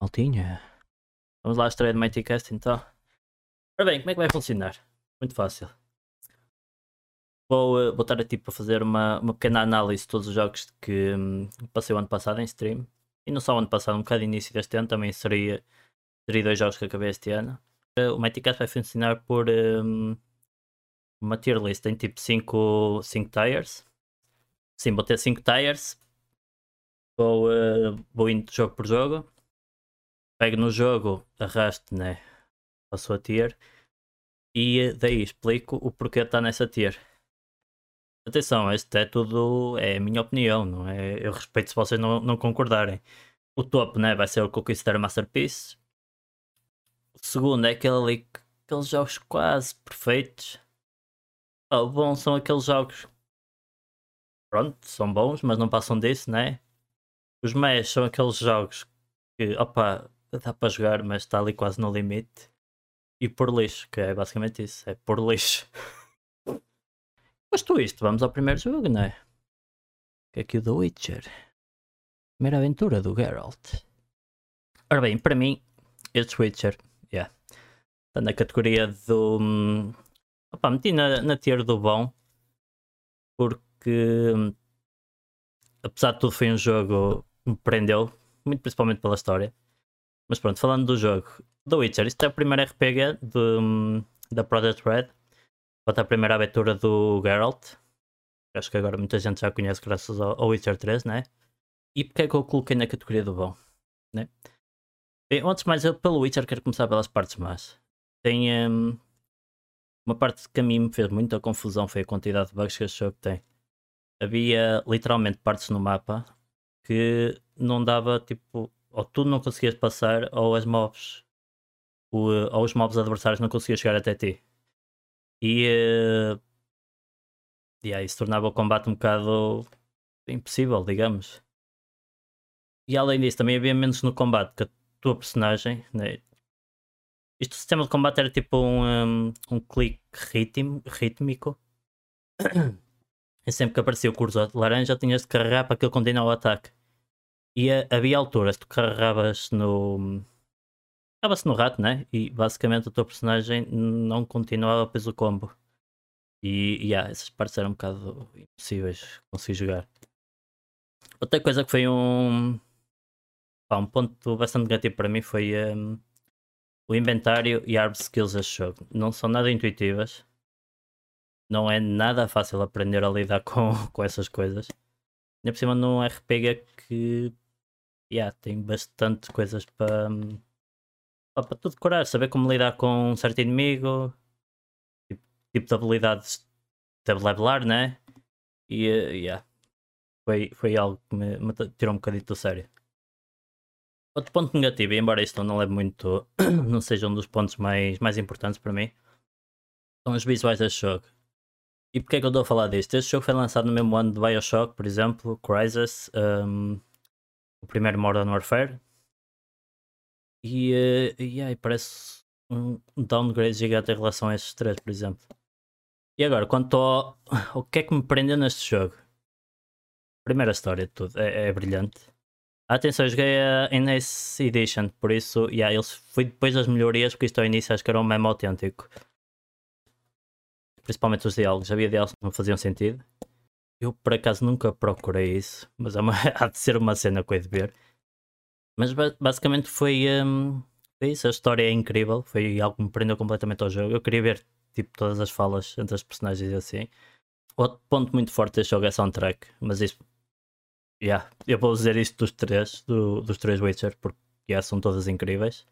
Maltinha. Vamos lá estreia do Mighty Cast então. Ora bem, como é que vai funcionar? Muito fácil. Vou, uh, vou estar aqui para fazer uma, uma pequena análise de todos os jogos que um, passei o ano passado em stream. E não só o ano passado, um bocado início deste ano, também seria, seria dois jogos que acabei este ano. Uh, o Mighty Cast vai funcionar por um, uma tier list, tem tipo 5 tires. Sim, vou ter 5 tires. Vou, uh, vou indo jogo por jogo pego no jogo, arrasto, né? A sua tier e daí explico o porquê está nessa tier. Atenção, isto é tudo, é a minha opinião, não é? Eu respeito se vocês não, não concordarem. O topo, né? Vai ser o Conquistar Masterpiece. O segundo é aquele ali, aqueles jogos quase perfeitos. Ah, o bom são aqueles jogos. Pronto, são bons, mas não passam disso, né? Os meios são aqueles jogos que, opa, dá para jogar, mas está ali quase no limite. E por lixo, que é basicamente isso, é por lixo. Posto isto, vamos ao primeiro jogo, não é? Que é aqui o The Witcher. Primeira aventura do Geralt. Ora bem, para mim, este Witcher, yeah, está na categoria do. Hum, opa, meti na, na tier do bom, porque hum, apesar de tudo foi um jogo que me prendeu, muito principalmente pela história. Mas pronto, falando do jogo, The Witcher, isto é o primeiro RPG do, da Project Red. Bota a primeira aventura do Geralt. Acho que agora muita gente já conhece graças ao, ao Witcher 3, né? E porque é que eu coloquei na categoria do bom? Né? Bem, antes de mais, eu pelo Witcher quero começar pelas partes más. Tem um, uma parte que a mim me fez muita confusão foi a quantidade de bugs que este jogo tem. Havia literalmente partes no mapa que não dava tipo ou tu não conseguias passar, ou as mobs, ou os mobs adversários não conseguiam chegar até ti. E, uh, yeah, isso tornava o combate um bocado impossível, digamos. E além disso, também havia menos no combate que a tua personagem. Né? Isto, o sistema de combate era tipo um, um, um clique ritmo, rítmico. E sempre que aparecia o cursor de laranja, tinhas de carregar para que ele continuar o ataque. E havia alturas que tu carregavas no. Carregava-se no rato, né? E basicamente o teu personagem não continuava depois o combo. E, yeah, essas partes eram um bocado impossíveis de conseguir jogar. Outra coisa que foi um. Pá, um ponto bastante negativo para mim foi um, o inventário e hard skills deste jogo. Não são nada intuitivas. Não é nada fácil aprender a lidar com, com essas coisas. Ainda por cima num RPG que yeah, tem bastante coisas para, para, tu decorar, saber como lidar com um certo inimigo, tipo, tipo de habilidades de levelar, né? E uh, yeah, foi, foi algo que me, me tirou um bocadinho do sério. Outro ponto negativo, e embora isto não leve muito, não seja um dos pontos mais, mais importantes para mim, são os visuais deste jogo. E porquê é que eu estou a falar disto? Este jogo foi lançado no mesmo ano de Bioshock, por exemplo, Crisis, um, o primeiro Modern Warfare. E, uh, e aí parece um downgrade gigante em relação a esses três, por exemplo. E agora, quanto ao, o que é que me prendeu neste jogo? Primeira história de tudo, é, é brilhante. Atenção, eu joguei a NS Edition, por isso, yeah, ele foi depois das melhorias, porque isto ao início acho que era um meme autêntico. Principalmente os diálogos, havia diálogos que não faziam sentido. Eu por acaso nunca procurei isso, mas é uma, há de ser uma cena que eu de ver. Mas basicamente foi, um, foi isso, a história é incrível, foi algo que me prendeu completamente ao jogo. Eu queria ver tipo todas as falas entre as personagens assim. Outro ponto muito forte deste jogo é soundtrack, mas isso yeah, eu vou dizer isto dos três, do, dos três Witcher, porque yeah, são todas incríveis.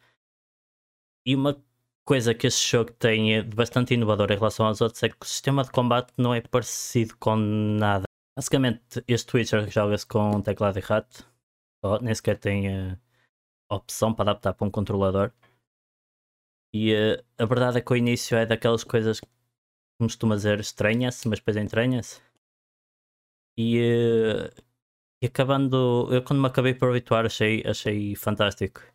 E uma coisa que este jogo tem de bastante inovador em relação aos outros é que o sistema de combate não é parecido com nada. Basicamente, este Twitcher joga-se com teclado e rato, nem sequer tem uh, opção para adaptar para um controlador. E uh, a verdade é que o início é daquelas coisas que costuma dizer estranha-se, mas depois entranha-se. E, uh, e acabando, eu quando me acabei por habituar achei, achei fantástico.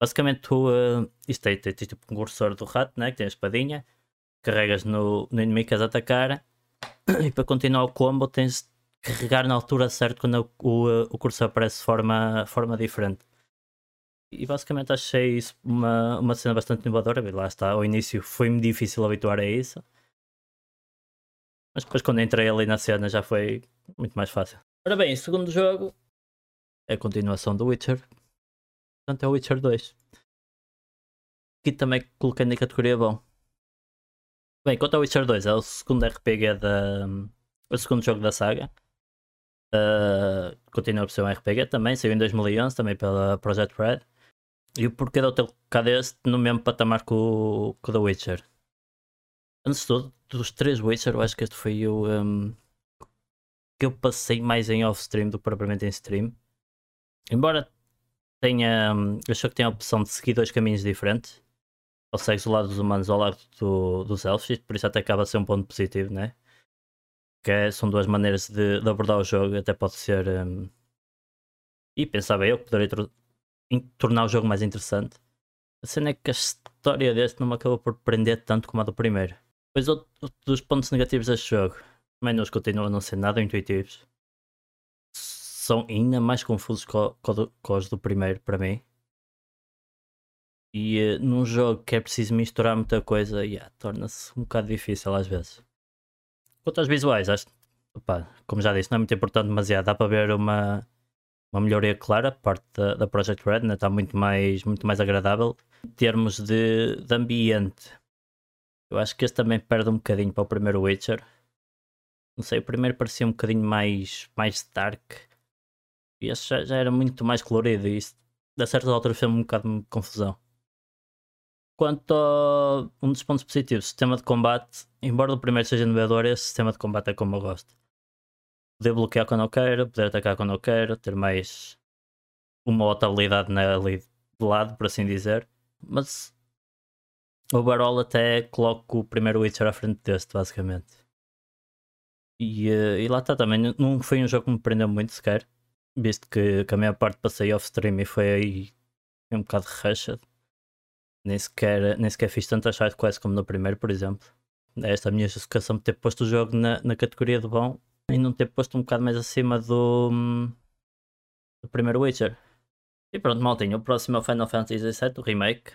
Basicamente, tu, uh, isto é, tens tipo um cursor do rato, né? que tem a espadinha, carregas no, no inimigo que és atacar, e para continuar o combo tens de carregar na altura certa quando o, o, o cursor aparece de forma, forma diferente. E basicamente achei isso uma, uma cena bastante inovadora. Lá está, ao início foi-me difícil habituar a isso. Mas depois quando entrei ali na cena já foi muito mais fácil. Ora bem, segundo jogo é a continuação do Witcher. Portanto é o Witcher 2. Aqui também coloquei na categoria bom. Bem, quanto ao Witcher 2, é o segundo RPG da. o segundo jogo da saga. Uh, continua por ser um RPG também, saiu em 2011 também pela Project Red. E o porquê de eu ter colocado este no mesmo patamar que o, que o The Witcher? Antes de tudo, dos três Witcher, eu acho que este foi o um, que eu passei mais em off-stream do que propriamente em stream. Embora tenha. Um, eu acho que tem a opção de seguir dois caminhos diferentes. Ou segues o lado dos humanos ou o lado do, dos elfos, por isso até acaba a ser um ponto positivo, né? Que é, são duas maneiras de, de, abordar o jogo, até pode ser. Um, e pensava eu que poderia tornar o jogo mais interessante. A cena é que a história deste não me acabou por prender tanto como a do primeiro. Pois outro dos pontos negativos deste jogo, nos continuam a não ser nada intuitivos. São ainda mais confusos com os do primeiro, para mim. E uh, num jogo que é preciso misturar muita coisa, yeah, torna-se um bocado difícil às vezes. Quanto aos visuais, acho, opa, como já disse, não é muito importante demasiado. Dá para ver uma, uma melhoria clara por parte da, da Project Red, né? está muito mais, muito mais agradável. Em termos de, de ambiente, eu acho que este também perde um bocadinho para o primeiro Witcher. Não sei, o primeiro parecia um bocadinho mais, mais dark. E este já, já era muito mais colorido e isso, a certas alturas, fez-me um bocado de confusão. Quanto a um dos pontos positivos, sistema de combate, embora o primeiro seja inovador, esse sistema de combate é como eu gosto poder bloquear quando eu quero, poder atacar quando eu quero, ter mais uma outra habilidade na, ali de lado, por assim dizer. Mas overall até coloco o primeiro Witcher à frente deste, basicamente. E, uh, e lá está também, não foi um jogo que me prendeu muito sequer, visto que, que a minha parte passei off-stream e foi um bocado rushed. Nem sequer, nem sequer fiz tantas sidequests como no primeiro, por exemplo. Esta é a minha justificação de ter posto o jogo na, na categoria de bom e não ter posto um bocado mais acima do, do primeiro Witcher. E pronto, maltinho, o próximo é o Final Fantasy VII, o remake.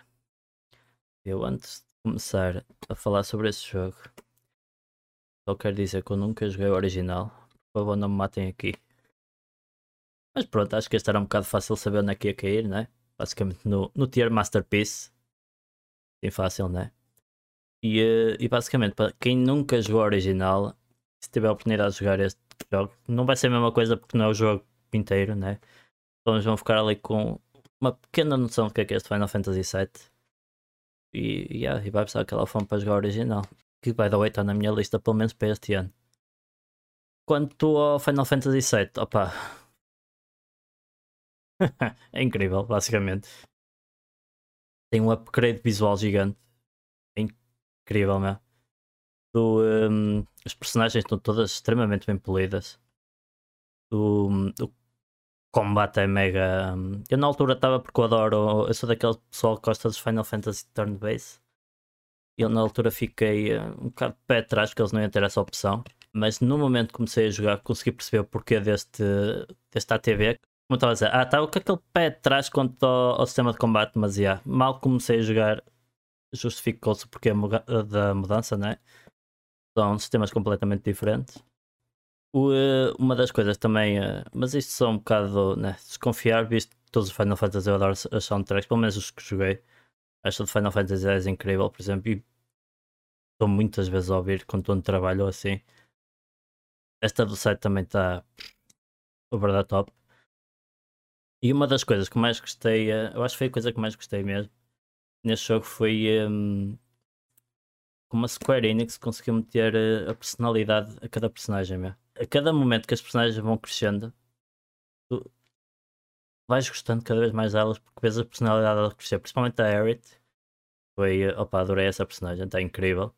Eu antes de começar a falar sobre esse jogo, só quero dizer que eu nunca joguei o original. Por favor, não me matem aqui. Mas pronto, acho que este era um bocado fácil saber onde é que ia cair, né? Basicamente no, no tier Masterpiece. Bem fácil, né? E, eh, e basicamente, para quem nunca jogou o original, se tiver a oportunidade de jogar este jogo, não vai ser a mesma coisa porque não é o jogo inteiro, né? Então vão ficar ali com uma pequena noção do que é, que é este Final Fantasy VII. E, yeah, e vai precisar aquela fome para jogar o original. Que the way está na minha lista pelo menos para este ano. Quanto ao Final Fantasy VII, opa. é incrível, basicamente. Tem um upgrade visual gigante. É incrível, mesmo do, um, as personagens estão todas extremamente bem polidas. O, o combate é mega. Um, eu na altura estava porque eu adoro. Eu sou daquele pessoal que gosta dos Final Fantasy Turn Base. E eu na altura fiquei uh, um bocado de pé atrás porque eles não iam ter essa opção. Mas no momento que comecei a jogar, consegui perceber o porquê deste, deste ATV. Como estava a dizer, ah, estava com aquele pé atrás quanto ao, ao sistema de combate, mas yeah, mal comecei a jogar, justificou-se porque da mudança, né? são sistemas completamente diferentes. O, uh, uma das coisas também, uh, mas isto só um bocado né, desconfiar, visto todos os Final Fantasy eu adoro as soundtracks, pelo menos os que joguei. Esta de Final Fantasy é incrível, por exemplo, e estou muitas vezes a ouvir quando estou no trabalho assim. Esta do site também está over the top. E uma das coisas que mais gostei, uh, eu acho que foi a coisa que mais gostei mesmo neste jogo foi um, como a Square Enix conseguiu meter eh, a personalidade a cada personagem. Meu. A cada momento que as personagens vão crescendo, tu vais gostando cada vez mais delas porque vês a personalidade dela crescer, principalmente a Aerith. Foi, eh, opa, adorei essa personagem, está incrível.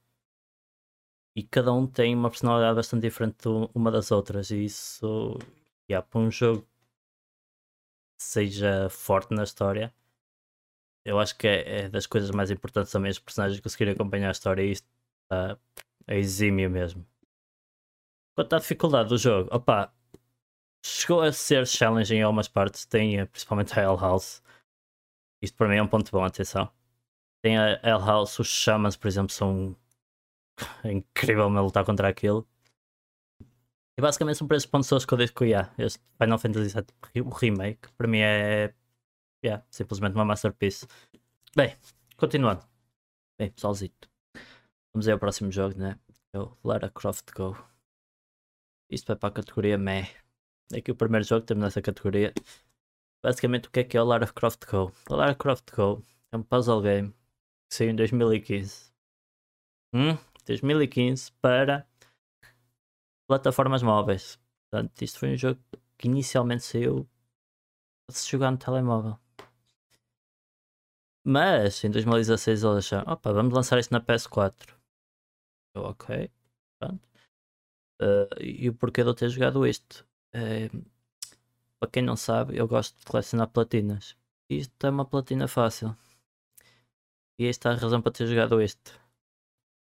E cada um tem uma personalidade bastante diferente uma das outras, e isso, yeah, para um jogo seja forte na história, eu acho que é, é, das coisas mais importantes também os personagens conseguirem acompanhar a história e isto está é exímio mesmo. Quanto à dificuldade do jogo, opa, chegou a ser challenging em algumas partes, tem eh, principalmente a Hell House, Isto para mim é um ponto bom, atenção. Tem a El House, os Shamas, por exemplo, são incrível me lutar contra aquilo. E basicamente são por esses pontos que eu disse que yeah, este Final Fantasy VII, o remake, para mim é yeah, simplesmente uma masterpiece. Bem, continuando. Bem, pessoalzito. Vamos aí ao próximo jogo, né? É o Lara Croft Go. Isto vai para a categoria Meh. É que o primeiro jogo temos nessa categoria. Basicamente, o que é que é o Lara Croft Go? O Lara Croft Go é um puzzle game que saiu em 2015. Hum? 2015 para plataformas móveis. Portanto, isto foi um jogo que inicialmente saiu para se jogar no telemóvel. Mas em 2016 eles acharam, opa, vamos lançar isto na PS4. Eu, ok, pronto. Uh, e o porquê de eu ter jogado isto? Uh, para quem não sabe, eu gosto de colecionar platinas. Isto é uma platina fácil. E esta é a razão para ter jogado isto.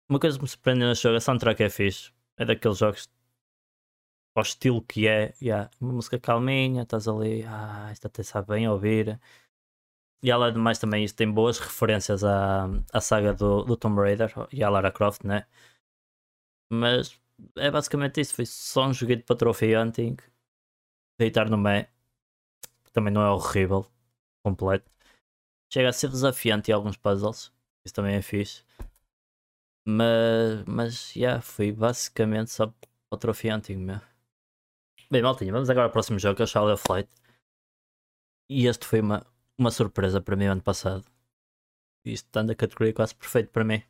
Uma coisa que me surpreendeu no jogo, a soundtrack é fixe. É daqueles jogos ao estilo que é. Yeah, uma música calminha, estás ali, ah, isto até sabe bem ouvir. E além de mais também isto tem boas referências à, à saga do, do Tomb Raider e à Lara Croft, né? Mas é basicamente isso, foi só um joguinho para trophy hunting, deitar no meio, também não é horrível, completo. Chega a ser desafiante em alguns puzzles, isso também é fixe. Mas, mas, yeah, foi basicamente só para o hunting mesmo. Bem, maltinha, vamos agora ao próximo jogo, que é o Shadow Flight. E este foi uma, uma surpresa para mim ano passado. Isto está na categoria quase perfeito para mim.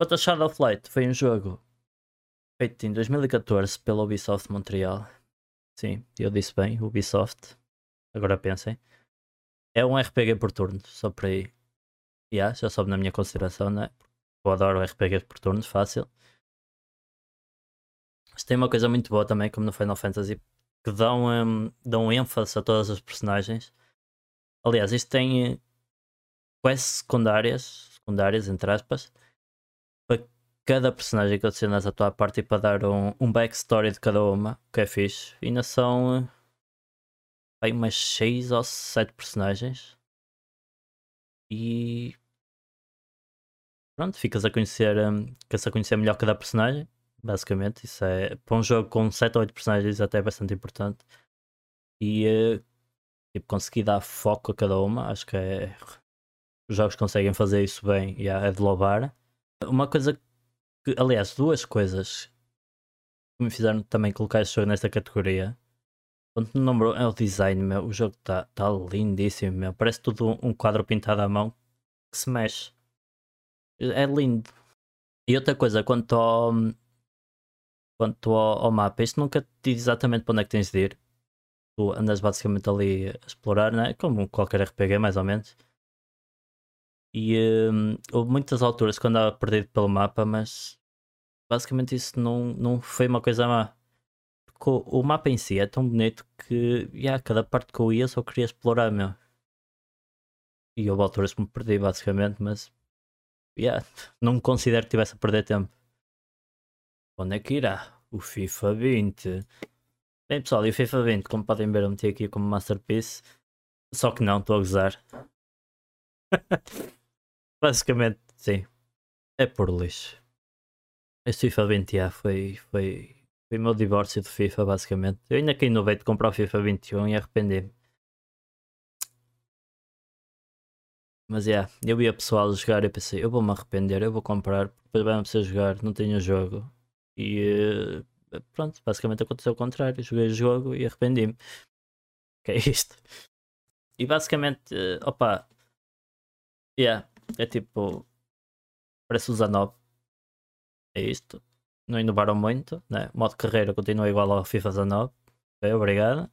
Outra Shadow Flight foi um jogo feito em 2014 pela Ubisoft Montreal. Sim, eu disse bem, Ubisoft. Agora pensem. É um RPG por turno, só por aí. Yeah, já soube na minha consideração, né? Eu adoro RPG por turnos, fácil. Mas tem uma coisa muito boa também, como no Final Fantasy, que dão, um, dão ênfase a todas as personagens Aliás, isto tem eh, quests secundárias, secundárias entre aspas, para cada personagem que adicionas à tua parte e para dar um, um backstory de cada uma, que é fixe. E ainda são bem, umas 6 ou 7 personagens. E pronto, ficas a conhecer, um, a conhecer melhor cada personagem, basicamente. Isso é para um jogo com 7 ou 8 personagens até é bastante importante. E uh, tipo, conseguir dar foco a cada uma, acho que é. Os jogos conseguem fazer isso bem e é de louvar. Uma coisa que, aliás, duas coisas que me fizeram também colocar esse jogo nesta categoria. Ponto número é o design, meu. O jogo está tá lindíssimo, meu. Parece tudo um quadro pintado à mão que se mexe. É lindo. E outra coisa, quanto ao, quanto ao, ao mapa, isto nunca te diz exatamente para onde é que tens de ir tu andas basicamente ali a explorar, né? como qualquer RPG, mais ou menos. E um, houve muitas alturas que andava perdido pelo mapa, mas basicamente isso não, não foi uma coisa má. O, o mapa em si é tão bonito que yeah, cada parte que eu ia só queria explorar, meu. E houve alturas que me perdi, basicamente, mas yeah, não me considero que estivesse a perder tempo. Onde é que irá? O FIFA 20. Bem pessoal, e o FIFA 20, como podem ver, eu meti aqui como Masterpiece. Só que não, estou a gozar. Basicamente, sim. É por lixo. Este FIFA 20 já foi, foi, foi meu divórcio do FIFA, basicamente. Eu ainda que inovei de comprar o FIFA 21 e arrependi-me. Mas é, yeah, eu via pessoal jogar e pensei, eu vou-me arrepender, eu vou comprar, depois vai-me precisar jogar, não tenho jogo. E pronto, basicamente aconteceu o contrário. Joguei o jogo e arrependi-me. Que é isto. E basicamente, uh, opa, yeah, é tipo, parece o Zanov. É isto. Não inovaram muito, né? Modo carreira continua igual ao FIFA 19. Ok, obrigado.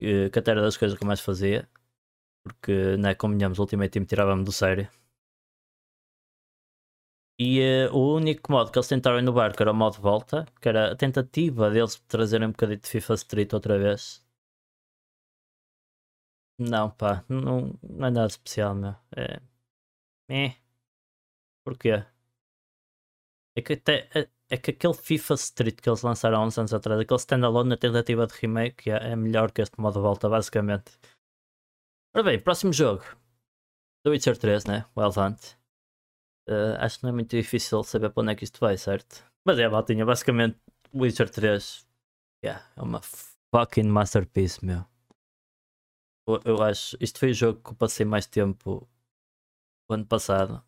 Uh, que até era das coisas que eu mais fazia. Porque, né, convenhamos, o Ultimate Team tirava-me do sério. E uh, o único modo que eles tentaram inovar, que era o modo volta, que era a tentativa deles trazerem um bocadinho de FIFA Street outra vez. Não, pá, não, não é nada especial, meu. É. É. Porquê? É que, até, é, é, que aquele FIFA Street que eles lançaram há uns anos atrás, aquele standalone na tentativa de remake, é, é melhor que este modo volta, basicamente. Ora bem, próximo jogo. The Witcher 3, né? Wild Hunt. Uh, acho que não é muito difícil saber para onde é que isto vai, certo? Mas é, Maltinha, basicamente Witcher 3 yeah, é uma fucking masterpiece, meu. Eu, eu acho. Isto foi o jogo que eu passei mais tempo o ano passado.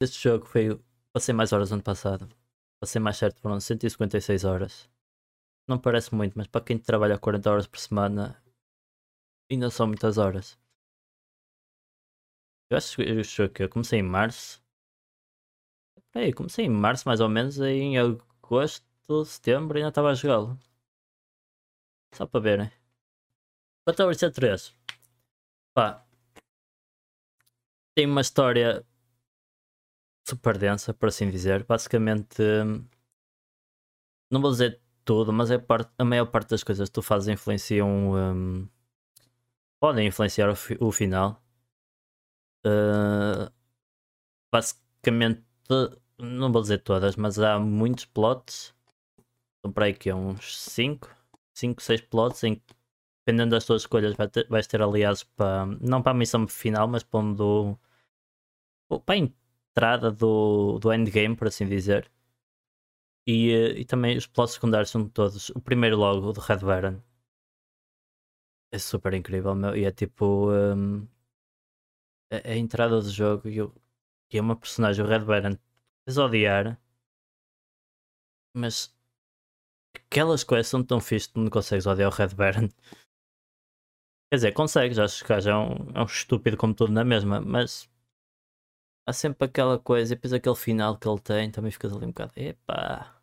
Este jogo foi. Passei mais horas no ano passado. Passei mais certo, foram 156 horas. Não parece muito, mas para quem trabalha 40 horas por semana, ainda são muitas horas. Eu acho que eu comecei em março. Peraí, comecei em março mais ou menos, aí em agosto, setembro ainda estava a jogá-lo. Só para verem. Ao Witcher 3? Pá. Tem uma história super densa, por assim dizer. Basicamente, não vou dizer tudo, mas é parte, a maior parte das coisas que tu fazes influenciam. Um, podem influenciar o, fi, o final. Uh, basicamente, não vou dizer todas, mas há muitos plots. Estão para aí que é uns 5, 5, 6 plots em que, dependendo das tuas escolhas, vai ter, vais ter aliados para. Não para a missão final, mas para, do, para a entrada do, do endgame, por assim dizer. E, e também os plots secundários são todos. O primeiro logo, o do Red Baron, é super incrível, meu. E é tipo. Um, a, a, entrada do jogo e, e é uma personagem, o Red Baron, tens odiar, mas aquelas coisas são tão fixe que não consegues odiar o Red Baron. Quer dizer, consegues, acho que já é um, é um estúpido como tudo na mesma, mas há sempre aquela coisa, e depois aquele final que ele tem, também ficas ali um bocado, epá.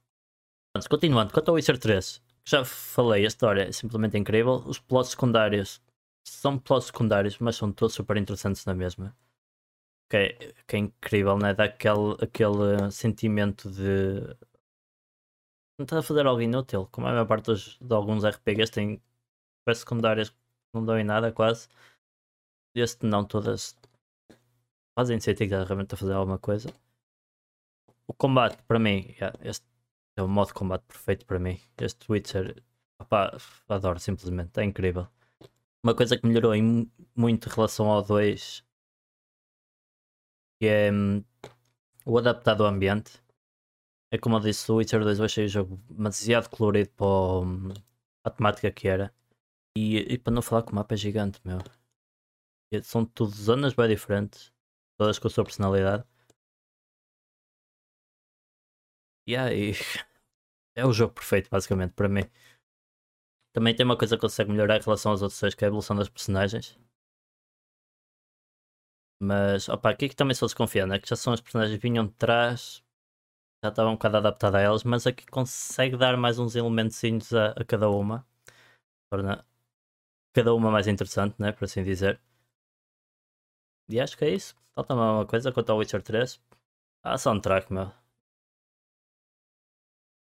Continuando, quanto ao Witcher 3, já falei, a história é simplesmente incrível. Os plots secundários são plots secundários, mas são todos super interessantes na mesma. Que é, que é incrível, né? Dá aquele, aquele sentimento de. A fazer algo inútil, como a maior parte dos, de alguns RPGs tem quests secundárias que não dão em nada quase. Este não, todas fazem sentido realmente a fazer alguma coisa. O combate, para mim, yeah, este é o modo de combate perfeito para mim. Este Witcher, opa, adoro simplesmente, é incrível. Uma coisa que melhorou em muito em relação ao 2 que é hum, o adaptado ao ambiente. É como eu disse, o Witcher 2 eu achei o jogo demasiado colorido para, para a temática que era. E, e, para não falar que o mapa é gigante, meu. E são tudo zonas bem diferentes todas com a sua personalidade. E é o jogo perfeito, basicamente, para mim. Também tem uma coisa que consegue melhorar em relação aos outros seis, que é a evolução das personagens. Mas, opa, aqui que também sou desconfiado, né? Que já são as personagens que vinham de trás, já estavam um bocado adaptadas a elas, mas aqui consegue dar mais uns elementos a, a cada uma. Torna cada uma mais interessante, né? Por assim dizer. E acho que é isso. Falta uma coisa quanto ao Witcher 3. Ah, soundtrack, meu.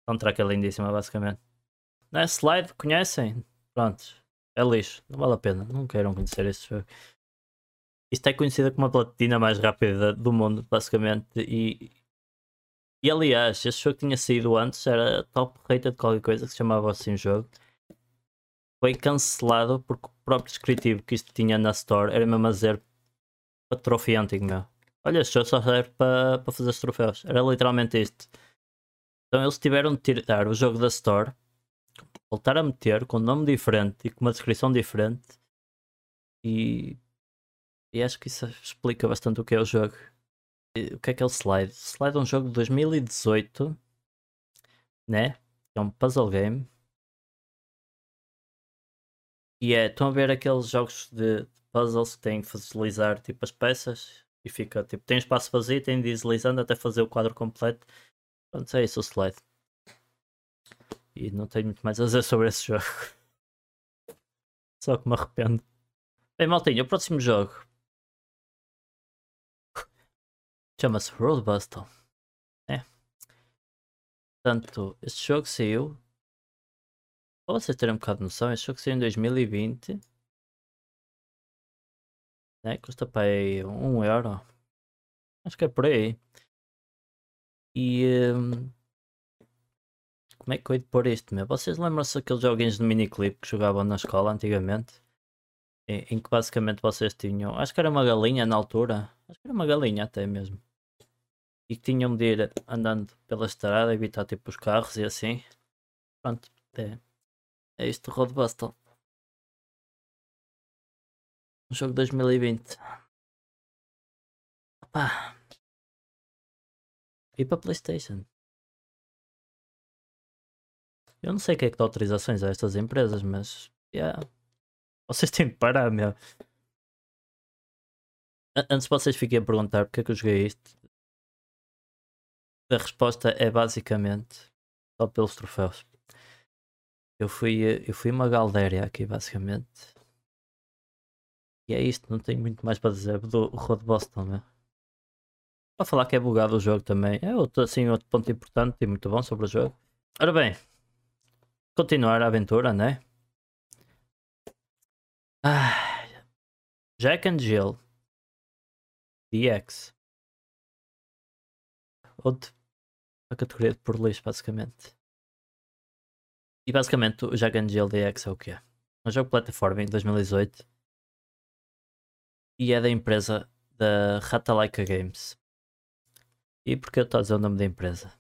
Soundtrack é lindíssima, basicamente. Não é slide? Conhecem? Pronto. É lixo. Não vale a pena. Não queiram conhecer este jogo. Isto é conhecida como a platina mais rápida do mundo, basicamente. E, e aliás, este jogo tinha saído antes, era top rated de qualquer coisa que se chamava assim o jogo. Foi cancelado porque o próprio descritivo que isto tinha na Store era mesmo a dizer troféu antigo meu. Olha, este jogo só serve para pa fazer os troféus. Era literalmente isto. Então eles tiveram de tirar o jogo da Store, voltar a meter com um nome diferente e com uma descrição diferente. E, e acho que isso explica bastante o que é o jogo. E, o que é que é o Slide? Slide é um jogo de 2018, né? É um puzzle game. E é, estão a ver aqueles jogos de puzzles que têm que deslizar tipo as peças e fica tipo, tem espaço vazio, tem de deslizando até fazer o quadro completo. Pronto, é isso o slide. E não tenho muito mais a dizer sobre esse jogo. Só que me arrependo. Bem, maltinho, o próximo jogo chama-se Roadbuster. É. Portanto, este jogo saiu. Para vocês terem um bocado de noção, este jogo saiu em 2020 né? Custa para aí um euro. Acho que é por aí. E um, como é que eu de pôr isto, meu? Vocês lembram-se daqueles joguinhos de miniclip que jogavam na escola antigamente? em, em que basicamente vocês tinham, acho que era uma galinha na altura, acho que era uma galinha até mesmo, e que tinham de ir andando pela estrada, evitar tipo os carros e assim. Pronto, é, é isto Road. Um jogo de 2020. Opa. E para Playstation. Eu não sei que é que dá autorizações a estas empresas, mas yeah. vocês têm de parar, meu. Antes vocês fiquem a perguntar porque é que eu joguei isto. A resposta é basicamente só pelos troféus. Eu fui, eu fui uma galdéria aqui, basicamente. E é isto, não tenho muito mais para dizer do Road Boston, meu. Para falar que é bugado o jogo também. É outro, assim, outro ponto importante e muito bom sobre o jogo. Ora bem, continuar a aventura, né? Ah, Jack and Jill DX. Outro, a categoria de por lixo, basicamente. E basicamente o Jack and Jill DX é o que é? Um jogo de plataforma em 2018 e é da empresa da Ratalaika Games. E porque eu estou a dizer o nome da empresa?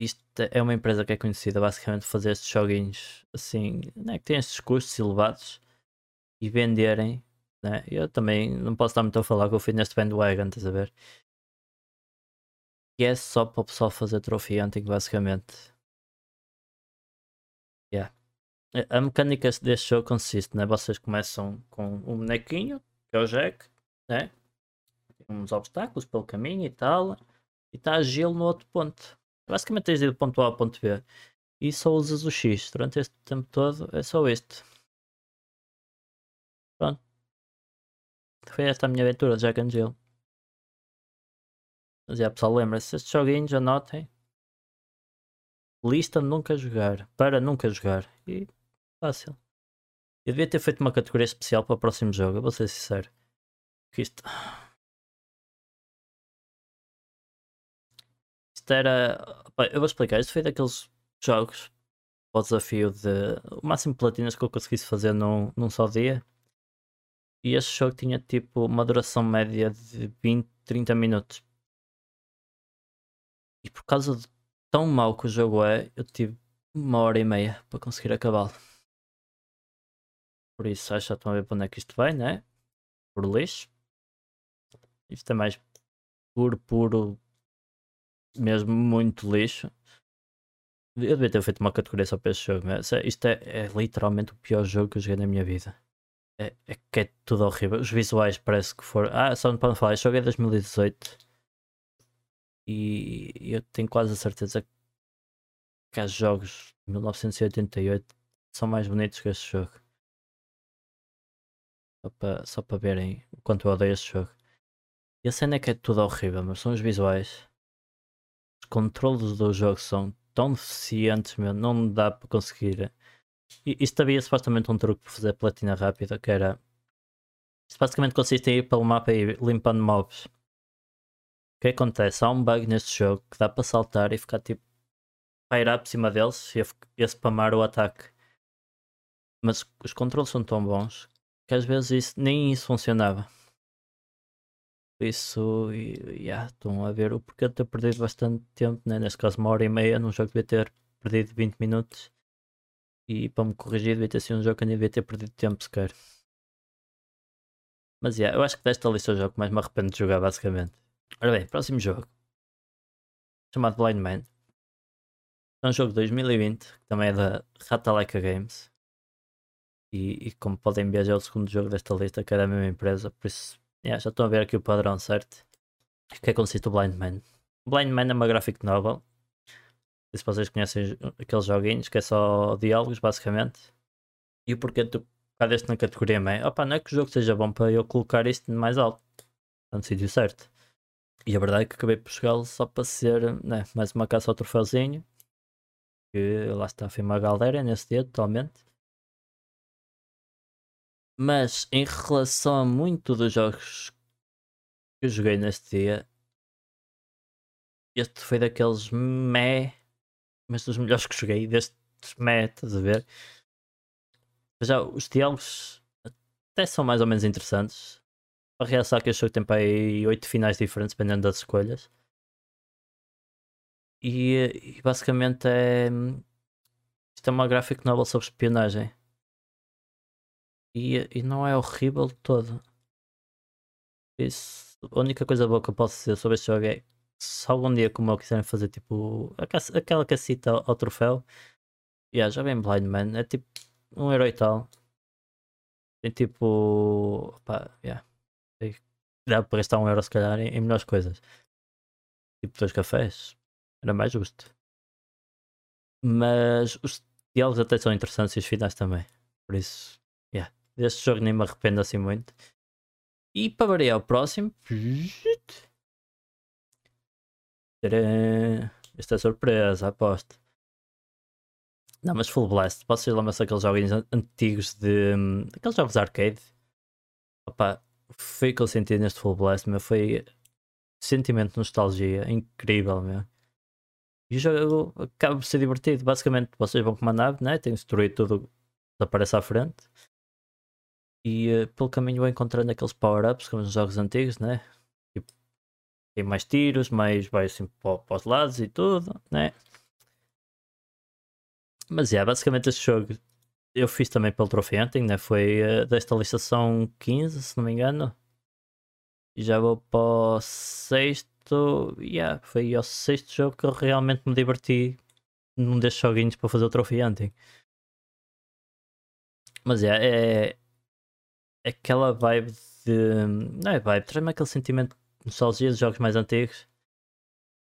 Isto é uma empresa que é conhecida basicamente por fazer estes joguinhos assim, né, que têm estes custos elevados e venderem. Né? Eu também não posso estar muito a falar que eu fui neste bandwagon, estás a ver? E é só para o pessoal fazer trophy hunting basicamente. Yeah. A mecânica deste jogo consiste, né? Vocês começam com um bonequinho, que é o Jack, né? uns obstáculos pelo caminho e tal, e está a gelo no outro ponto. Basicamente tens ir do ponto A ao ponto B. E só usas o X. Durante este tempo todo é só isto. Pronto. Foi esta a minha aventura de Jack and Jill. Mas é, pessoal, lembra-se, estes joguinhos, anotem. Lista nunca jogar. Para nunca jogar. E fácil. Eu devia ter feito uma categoria especial para o próximo jogo, vou ser sincero. Porque isto. Isto era. Eu vou explicar. Isto foi daqueles jogos o desafio de. O máximo de platinas que eu conseguisse fazer num, num só dia. E este jogo tinha tipo uma duração média de 20, 30 minutos. E por causa de tão mau que o jogo é, eu tive uma hora e meia para conseguir acabá-lo. Por isso, acho que estão a ver para onde é que isto vai, né? Por lixo. Isto é mais puro, puro mesmo muito lixo. Eu devia ter feito uma categoria só para este jogo, mas é, isto é, é, literalmente o pior jogo que eu joguei na minha vida. É, é que é tudo horrível. Os visuais parece que foram. Ah, só não podem falar, este jogo é 2018 e eu tenho quase a certeza que há jogos de 1988 que são mais bonitos que este jogo. Só para, só para verem o quanto eu odeio este jogo. E a cena é que é tudo horrível, mas são os visuais controles do jogo são tão deficientes, meu, não dá para conseguir. E isto havia supostamente um truque para fazer platina rápida, que era. Isto basicamente consiste em ir pelo mapa e ir limpando mobs. Que acontece? Há um bug neste jogo que dá para saltar e ficar tipo. pairar por cima deles e, e spamar o ataque. Mas os controles são tão bons que às vezes isso, nem isso funcionava. Por isso, yeah, estão a ver o porquê de ter perdido bastante tempo, né? neste caso uma hora e meia, num jogo que devia ter perdido 20 minutos. E para me corrigir, devia ter sido um jogo que eu devia ter perdido tempo sequer. Mas yeah, eu acho que desta lista é o jogo que mais me arrependo de jogar, basicamente. Ora bem, próximo jogo. Chamado Blind Man. É um jogo de 2020, que também é da Ratalaika Games. E, e, como podem ver, já é o segundo jogo desta lista, que é da mesma empresa, por isso Yeah, já estão a ver aqui o padrão, certo? O que é que consiste o Blind Man? Blind Man é uma graphic novel. Se vocês conhecem aqueles joguinhos que é só diálogos, basicamente. E o porquê tu colocar este na categoria meio? Opa, não é que o jogo seja bom para eu colocar isto mais alto. No sítio certo. E a verdade é que acabei por chegá-lo só para ser né, mais uma caça ao troféuzinho. Que lá está, foi uma galera nesse dia totalmente. Mas em relação a muito dos jogos que eu joguei neste dia, este foi daqueles meh, mas dos melhores que joguei, destes meh, estás a ver? Já os diálogos até são mais ou menos interessantes. A realçar que este jogo tem para aí 8 finais diferentes, dependendo das escolhas. E, e basicamente é. Isto é uma graphic novel sobre espionagem. E, e não é horrível todo. Isso, a única coisa boa que eu posso dizer sobre este jogo é se algum dia como eu quiserem fazer tipo aquela cacita ao, ao troféu, yeah, já vem Blind Man, é tipo um e tal. Tem tipo. Pá, yeah. Dá para gastar um euro se calhar em, em melhores coisas. Tipo dois cafés. Era mais justo. Mas os diálogos até são interessantes e os finais também. Por isso, yeah. Deste jogo nem me arrependo assim muito. E para variar o próximo. Esta é surpresa, aposto. Não, mas Full Blast, vocês lembram-se daqueles jogos antigos de. aqueles jogos arcade? Opa, foi o que eu senti neste Full Blast, meu. Foi sentimento de nostalgia incrível, meu. E o jogo acaba por ser divertido. Basicamente, vocês vão com uma nave, né? tem que destruir tudo que aparece à frente. E uh, pelo caminho vão encontrando aqueles power-ups, como nos jogos antigos, né? Tipo, tem mais tiros, mais vai assim para, para os lados e tudo, né? Mas é, yeah, basicamente este jogo eu fiz também pelo Trophy Hunting, né? Foi uh, desta listação 15, se não me engano. E já vou para o sexto. Yeah, foi o sexto jogo que eu realmente me diverti num destes joguinhos para fazer o Trophy Hunting. Mas yeah, é. É aquela vibe de. Não é vibe, traz-me aquele sentimento de nostalgia dos jogos mais antigos.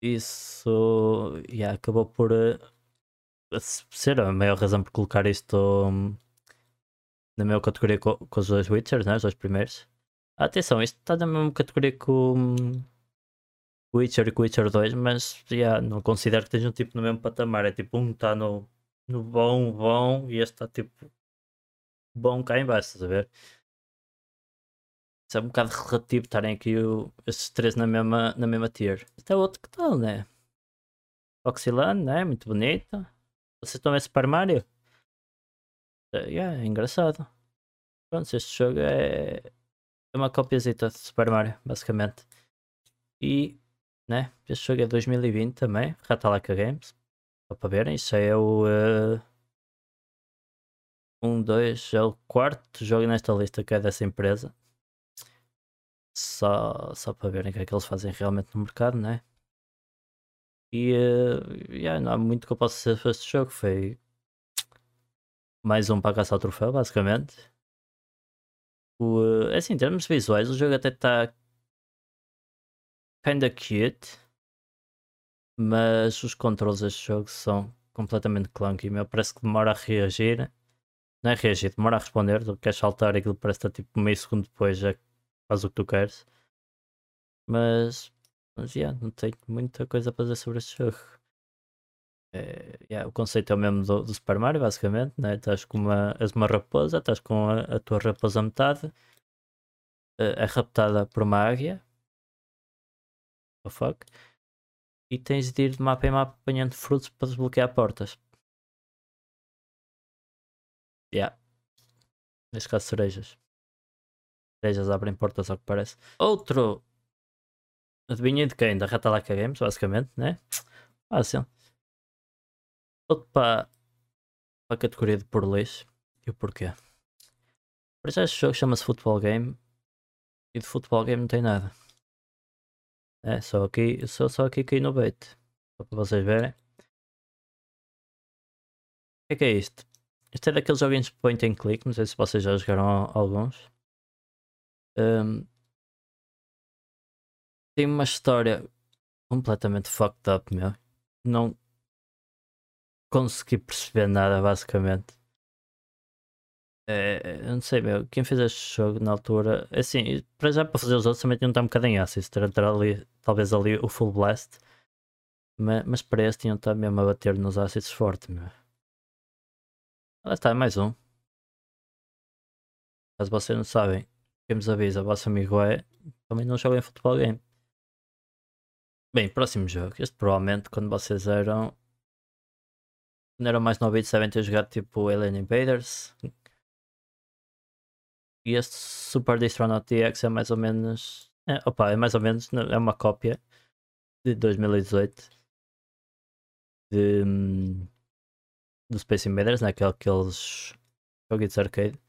Isso. Yeah, acabou por. Uh, ser a maior razão por colocar isto um, na mesma categoria com, os dois Witchers, né? os dois primeiros. Atenção, isto está na mesma categoria com um, Witcher e com Witcher 2, mas yeah, não considero que estejam tipo, no mesmo patamar. É tipo, um está no, no bom, bom, e este está tipo bom cá em baixo, estás a ver? Isso é um bocado relativo estarem aqui o, estes três na mesma, na mesma tier. Este é outro que tal, né? Oxyland, né? Muito bonito. Vocês estão a Super Mario? Yeah, é engraçado. Pronto, este jogo é, é uma copiazita de Super Mario, basicamente. E, né, este jogo é 2020 também, Ratalaika Games. Só para verem, isso é o... Uh, um, dois, é o quarto jogo nesta lista que é dessa empresa. Só, só para verem o que é que eles fazem realmente no mercado, né? E uh, yeah, não há muito que eu possa dizer sobre este jogo. Foi mais um para caçar o troféu, basicamente. O, uh, assim, em termos visuais, o jogo até está kinda cute. Mas os controles deste jogo são completamente clunky. Meu, parece que demora a reagir. Não é reagir, demora a responder. Tu queres saltar aquilo parece que está tipo meio segundo depois, já faz o que tu queres. Mas mas yeah, não tenho muita coisa a fazer sobre este jogo. É, yeah, o conceito é o mesmo do, do Super Mario, basicamente. Né? Estás com uma, és uma raposa, estás com a, a tua raposa a metade, uh, é raptada por uma águia. Oh, fuck. E tens de ir de mapa em mapa apanhando frutos para desbloquear portas. Yeah. Neste caso, cerejas. Cerejas abrem portas, ao que parece. Outro Adivinha de quem? Da Ratalaika Games, basicamente, né? Fácil. Todo para, para a categoria de por lixo. E o porquê? Por isso este jogo chama-se Football Game. E de Football Game não tem nada. É, só aqui, só, só aqui caí no bait. Só para vocês verem. O que é que é isto? Isto é daqueles joguinhos point and click, não sei se vocês já jogaram alguns. Um, tem uma história completamente fucked up, meu. Não consegui perceber nada, basicamente. É, eu não sei, meu. Quem fez este jogo na altura, assim, para já para fazer os outros também de estar um bocadinho ácidos. Ter ali, talvez ali o Full Blast. Mas, mas para esse tinham estar mesmo a bater nos ácidos forte, meu. Lá está, mais um. Caso vocês não sabem, quem vos avisa, o vosso amigo é, também não joga em futebol game. Bem, próximo jogo. Este provavelmente quando vocês eram. Quando eram mais novitos devem ter jogado tipo Alien Invaders. E este Super Distronaut DX é mais ou menos. É, opa, é mais ou menos. É uma cópia de 2018 de, hum, do Space Invaders, né? aqueles joguitos arcade.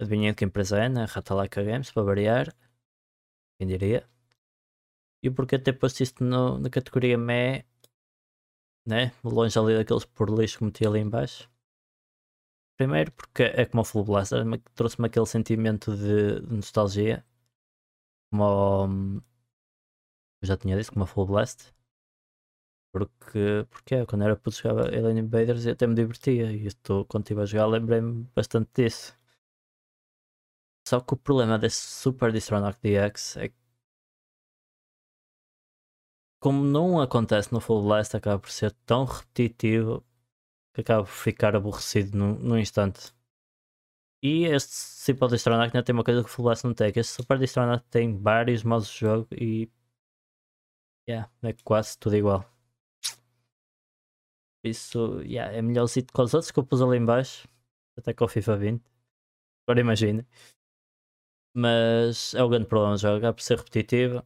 Adivinhem que empresa é, né? Ratalaika Games, para variar. Quem diria? E porque até isto no, na categoria ME, né? longe ali daqueles por lixo que meti ali em baixo. Primeiro porque é como o Full Blaster, trouxe-me aquele sentimento de, de nostalgia. Como hum, eu já tinha dito, como a Full Blast. Porque, porque é, quando era puto jogava Alien Invaders e até me divertia. E estou, quando estive a jogar lembrei-me bastante disso. Só que o problema desse Super Distronach DX é que como não acontece no Full Blast, acaba por ser tão repetitivo que acaba por ficar aborrecido num, instante. E este Super Distronach ainda tem uma coisa que o Full Blast não tem, este Super Distronach tem vários modos de jogo e yeah, é quase tudo igual. Isso yeah, é melhor sítio que os outros que eu pus ali em baixo, até com o FIFA 20. Agora imagina. Mas é o grande problema do jogo, acaba por ser repetitivo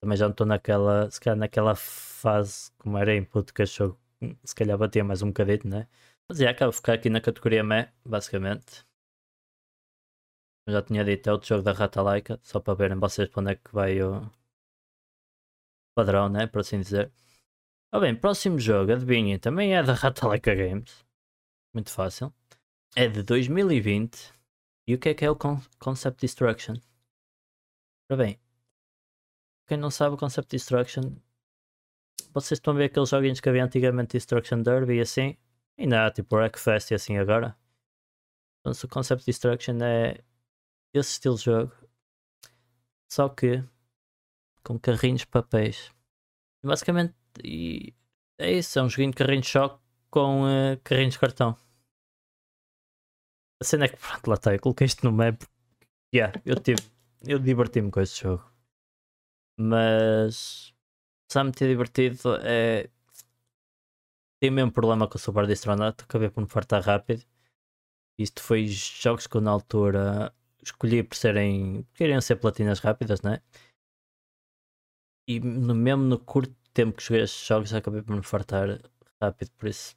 também já não estou naquela, se calhar naquela fase como era input que achou se calhar batia mais um bocadinho, né? Mas já acabo de ficar aqui na categoria ME, basicamente. Já tinha dito, é outro jogo da Rata Laika, só para verem vocês para onde é que vai o padrão, né? Por assim dizer. Ah bem, próximo jogo, adivinhem, também é da Rata Laika Games. Muito fácil. É de 2020. E o que é que é o Concept Destruction? Ora bem, quem não sabe o Concept Destruction, vocês estão a ver aqueles joguinhos que havia antigamente Destruction Derby e assim, ainda há tipo Wreckfest e assim agora. Então, o Concept Destruction é esse estilo de jogo, só que com carrinhos papéis. Basicamente, e é isso, é um joguinho de carrinhos de choque com uh, carrinhos de cartão. A cena é que pronto, lá está, eu coloquei isto no map. Yeah, eu tive, eu diverti-me com este jogo. Mas sabe-me ter divertido é. Tem o mesmo problema com o Super Distronaut, acabei por me fartar rápido. Isto foi jogos que eu na altura escolhi por serem. queriam ser platinas rápidas, né? E no mesmo no curto tempo que joguei estes jogos acabei por me fartar rápido, por isso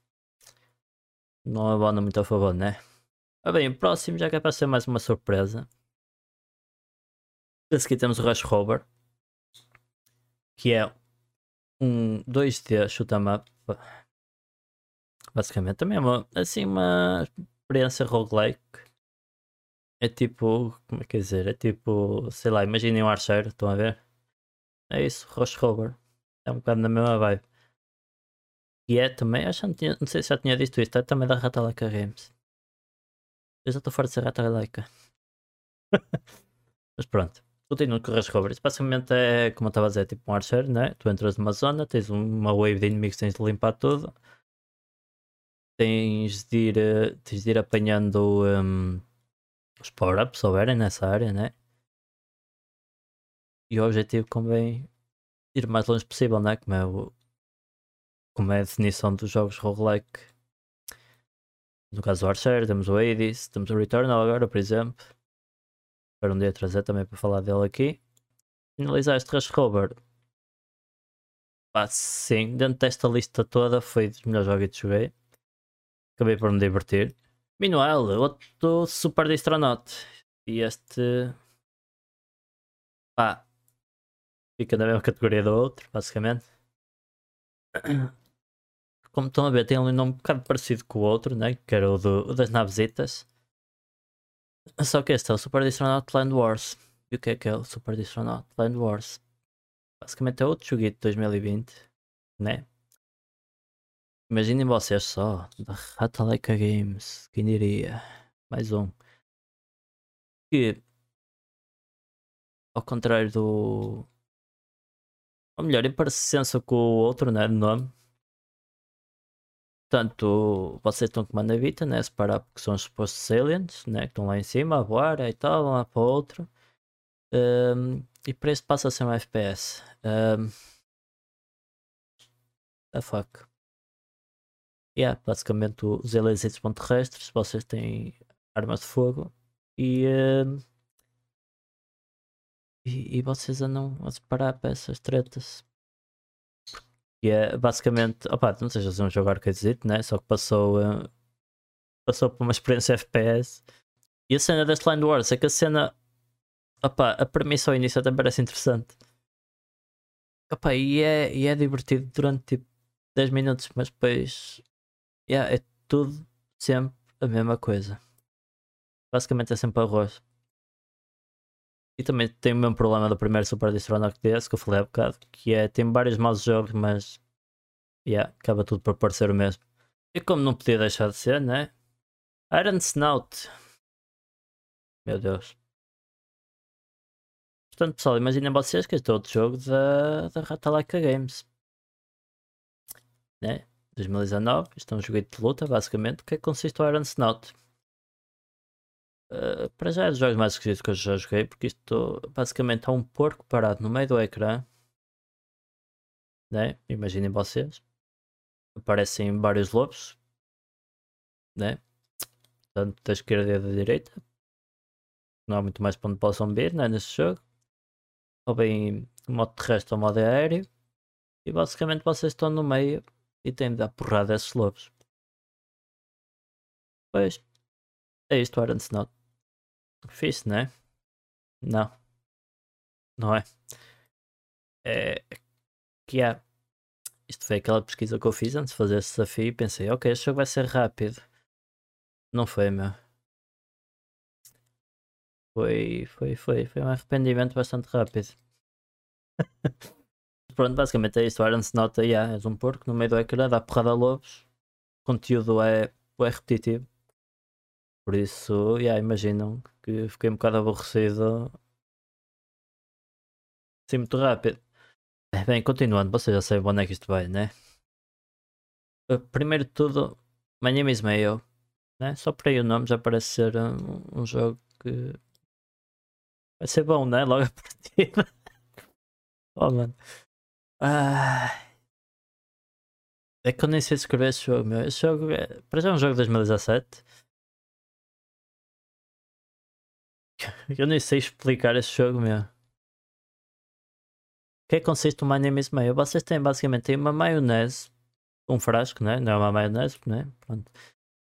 não abona muito a favor, né? Ah bem, o próximo já que é para ser mais uma surpresa. A seguir temos o Rush Rover que é um 2D shoot 'em up. Basicamente também é uma, assim, uma experiência roguelike. É tipo, como é que é dizer? É tipo, sei lá, imaginem um archeiro, estão a ver? É isso, Rush Rover. É um bocado na mesma vibe. E é também, acho não, tinha, não sei se já tinha visto isto, é também da Ratalaika Games. Eu já estou fora de ser Ratalaika. Mas pronto. Continuo com as covers. Basicamente é, como eu estava a dizer, tipo um archer, né? Tu entras numa zona, tens uma wave de inimigos, tens de limpar tudo. Tens de ir, eh, tens de ir apanhando um, os power-ups, se houverem nessa área, né? E o objetivo convém ir o mais longe possível, né? Como é, o, como é a definição dos jogos roguelike. No caso do Archer, temos o Hades, temos o Returnal agora, por exemplo para um dia trazer também para falar dele aqui. Finalizar este Rush Rover. Pá, sim, dentro desta lista toda foi dos melhores jogos que joguei. Acabei por me divertir. Meanwhile, outro Super Distronaut. E este. Pá. Fica na mesma categoria do outro, basicamente. Como estão a ver, tem um nome um bocado parecido com o outro, né? que era o, do, o das navesitas. Só que este é o Super Distronaut Land Wars. E o que é que é o Super Distronaut Land Wars? Basicamente é outro joguito de 2020, né? Imaginem vocês só, da Ratalaika Games, quem diria? Mais um. Que, ao contrário do. Ou melhor, em parecença com o outro, né? De nome, Portanto, vocês estão com navita, né? Separar porque são os supostos aliens, né? Que estão lá em cima a voar e tal, vão lá para outro. Um, e para isso passa a ser um FPS. Um, the fuck. Yeah, basicamente os aliens são terrestres, vocês têm armas de fogo E, uh, e, e, vocês andam a separar peças tretas. E é basicamente, opa, não sei se é um jogo arcade, né? Só que passou, uh, passou por uma experiência FPS. E a cena deste Line Wars é que a cena, opa, a premissa ao início até parece interessante. Opa, e, é, e é divertido durante tipo 10 minutos, mas depois yeah, é tudo sempre a mesma coisa. Basicamente é sempre arroz. E também tem o mesmo problema do primeiro Super Distronauts DS que eu falei há bocado, que é tem vários maus jogos, mas yeah, acaba tudo por parecer o mesmo. E como não podia deixar de ser, né? Iron Snout. Meu Deus. Portanto, pessoal, imaginem vocês que este é outro jogo da, da Ratalaika Games. Né? 2019, isto é um jogo de luta, basicamente. Que consiste o Iron Snout? Uh, para já é dos jogos mais esquisitos que eu já joguei, porque isto basicamente é um porco parado no meio do ecrã. Né? Imaginem vocês. Aparecem vários lobos. Né? Tanto da esquerda e da direita. Não há muito mais para onde possam ver né, neste jogo. Ou bem modo terrestre ou modo aéreo. E basicamente vocês estão no meio e têm de dar porrada a esses lobos. Pois é isto, Iron Snow. Fixe, não é? Não. Não é? É que há. Isto foi aquela pesquisa que eu fiz antes de fazer esse desafio e pensei, ok, este jogo vai ser rápido. Não foi, meu. Foi, foi, foi, foi um arrependimento bastante rápido. Pronto, basicamente é isto. O Iron se nota, yeah, és um porco no meio do ecrã, dá porrada a lobos. O conteúdo é, é repetitivo. Por isso, yeah, imaginam que fiquei um bocado aborrecido. Assim, muito rápido. Bem, continuando, vocês já sabem onde é que isto vai, né? Eh, primeiro de tudo, My name is Mayo. Né? Só por aí o nome já parece ser um, um jogo que vai ser bom, né? Logo a partida. oh, mano. Ah, é que eu nem sei escrever esse jogo, meu. Esse jogo é. Para já é um jogo de 2017. Eu nem sei explicar esse jogo, meu. O que é que consiste o My Name is Mayo? Vocês têm basicamente têm uma maionese, um frasco, né? não é uma maionese, né? Pronto.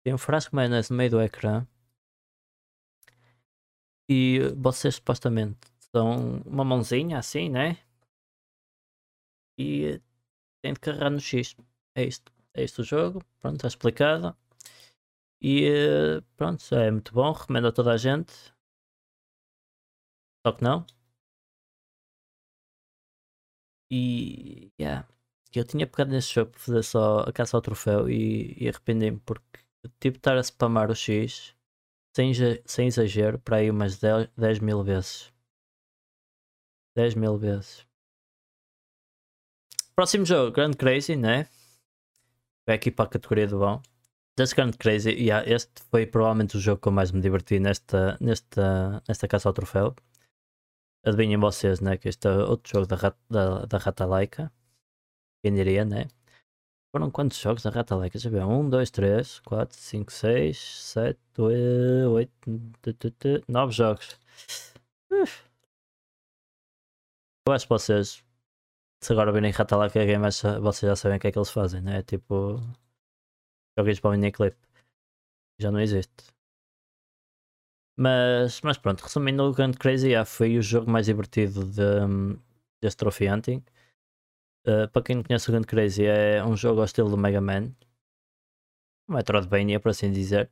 Tem um frasco de maionese no meio do ecrã. E vocês supostamente dão uma mãozinha assim, né? E tem de carregar no X. É isto. É isto o jogo. Pronto, está explicado. E pronto, é muito bom. Recomendo a toda a gente. Só que não. E yeah. eu tinha pegado nesse jogo para fazer só a caça ao troféu e, e arrependi-me porque tipo estar a spamar o X sem, sem exagero para aí umas 10, 10 mil vezes. 10 mil vezes. Próximo jogo, Grand Crazy, né? Vai aqui para a categoria do bom. Deste Grand Crazy, yeah, este foi provavelmente o jogo que eu mais me diverti nesta, nesta, nesta caça ao troféu. Adivinhem vocês, né? Que este é outro jogo da, da, da Rata Laika. Quem diria, né? Foram quantos jogos da Rata Laika? Deixa eu ver. 1, 2, 3, 4, 5, 6, 7, 8, 9 jogos. Uf. Eu acho que vocês se agora virem Ratalaika Games, vocês já sabem o que é que eles fazem, né? Tipo, joguinhos para o miniclip. Já não existe. Mas, mas pronto, resumindo, o Gun Crazy yeah, foi o jogo mais divertido de, deste Trophy Hunting. Uh, para quem não conhece o Gun Crazy, é um jogo ao estilo do Mega Man. Metroidvania, por assim dizer.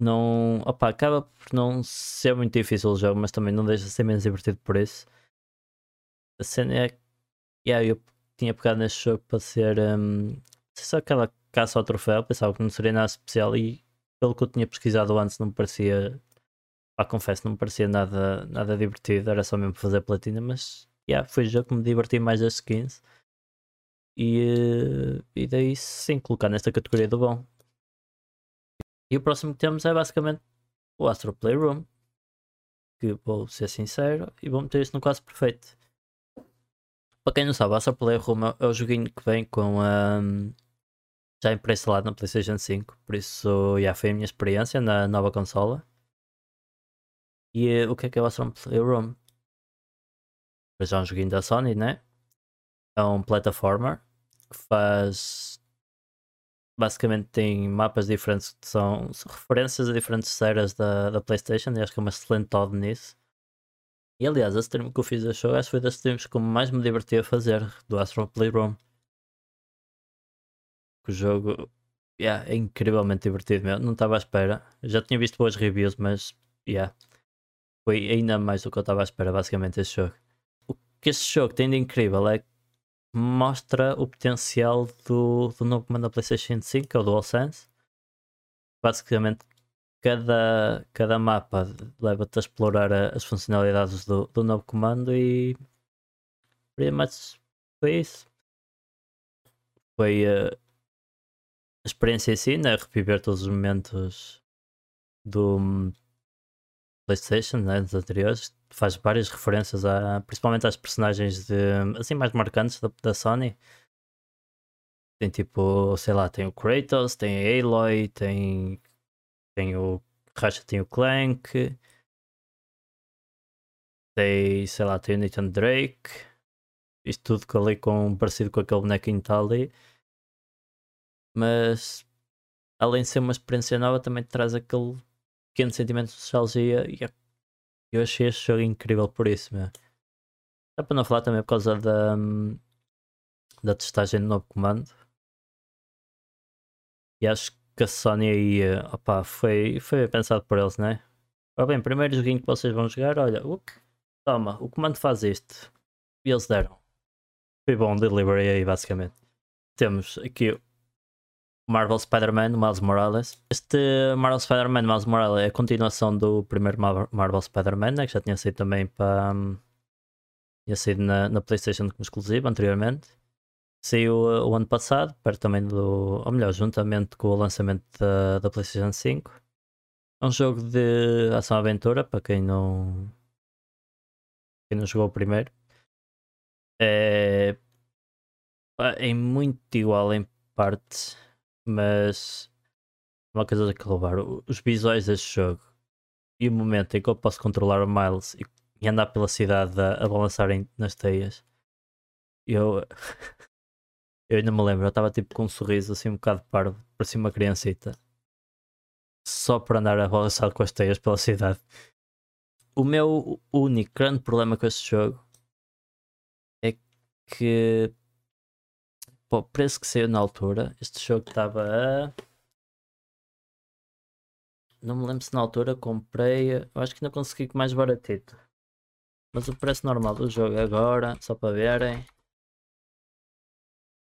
Não, opa, acaba por não ser muito difícil o jogo, mas também não deixa de ser menos divertido por isso a cena é que yeah, eu tinha pegado neste jogo para ser um, só aquela caça ao troféu, pensava que não seria nada especial e pelo que eu tinha pesquisado antes não me parecia pá, confesso, não me parecia nada, nada divertido, era só mesmo fazer platina, mas yeah, foi o jogo que me diverti mais das skins e, eh, e daí sim colocar nesta categoria do bom. E o próximo que temos é basicamente o Astro Playroom, que vou ser sincero e vou meter isto no quase perfeito. Para quem não sabe, a Play Room é o joguinho que vem com um, já pré-instalado na PlayStation 5, por isso já foi a minha experiência na nova consola. E eh, o que é que é o Astron Playroom? Pois é um joguinho da Sony, né? É um plataformer que faz. Basicamente tem mapas diferentes que são, são referências a diferentes séries da, da PlayStation e acho que é uma excelente odd nisso. E aliás, a stream que eu fiz a show acho que foi das streams que mais me diverti a fazer do Astro Playroom. O jogo yeah, é incrivelmente divertido mesmo. Não estava à espera. Já tinha visto boas reviews, mas yeah, foi ainda mais do que eu estava à espera, basicamente, este jogo. O que este jogo tem de incrível é que mostra o potencial do, do novo comando da PlayStation 5, que é o DualSense. Basicamente, cada, cada mapa leva-te a explorar as funcionalidades do, do novo comando e pretty much foi isso. Foi uh, a experiência em si, né? reviver todos os momentos do hum, PlayStation, né? dos anteriores. Faz várias referências, a, principalmente às personagens de, assim mais marcantes da, da Sony. Tem tipo, sei lá, tem o Kratos, tem a Aloy, tem tem o Ratchet tem o Clank, tem, sei lá, tem o Nathan Drake, isto tudo ali com, parecido com aquele bonequinho que está ali. Mas além de ser uma experiência nova, também traz aquele pequeno sentimento de nostalgia e é, eu achei este jogo incrível por isso, meu. Dá para não falar também por causa da, da testagem do novo comando. E acho que a Sony aí opa, foi, foi pensado por eles, né? Ora bem, primeiro joguinho que vocês vão jogar, olha, uh, toma, o comando faz isto. E eles deram. Foi bom delivery aí, basicamente. Temos aqui Marvel Spider-Man, Miles Morales. Este Marvel Spider-Man, Miles Morales é a continuação do primeiro Marvel Spider-Man, né, que já tinha sido também para. Um, tinha sido na, na PlayStation como exclusivo anteriormente. Saiu uh, o ano passado, perto também do. Ou melhor, juntamente com o lançamento da, da PlayStation 5. É um jogo de ação-aventura, para quem não. Quem não jogou o primeiro. É. É muito igual em partes, mas. Uma coisa que louvar. Os visuais deste jogo e o momento em que eu posso controlar o Miles e, e andar pela cidade a, a balançar em, nas teias. Eu. Eu ainda me lembro, eu estava tipo com um sorriso assim um bocado parvo, parecia uma criancita. Só para andar a balançar com as teias pela cidade. O meu único grande problema com este jogo é que o preço que saiu na altura, este jogo estava a. Não me lembro se na altura comprei. Eu acho que ainda consegui mais baratito. Mas o preço normal do jogo agora, só para verem,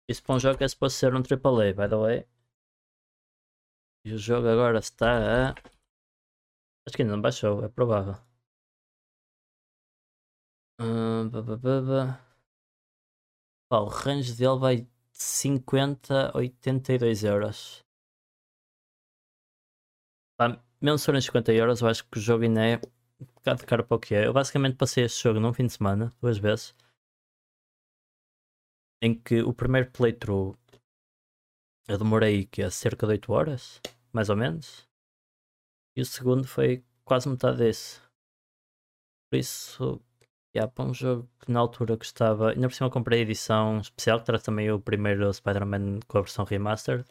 isso para um jogo é suposto ser um AAA, by the way. E o jogo agora está a. Acho que ainda não baixou, é provável. Hum, o range dele vai 50 a 82 euros. Pá, mesmo se forem 50 euros, eu acho que o jogo ainda é um bocado caro para o que é. Eu basicamente passei este jogo num fim de semana, duas vezes em que o primeiro playthrough eu demorei que é cerca de 8 horas, mais ou menos, e o segundo foi quase metade desse. Por isso, yeah, para um jogo que na altura custava, ainda por cima comprei a edição especial que traz também o primeiro Spider-Man com a versão remastered.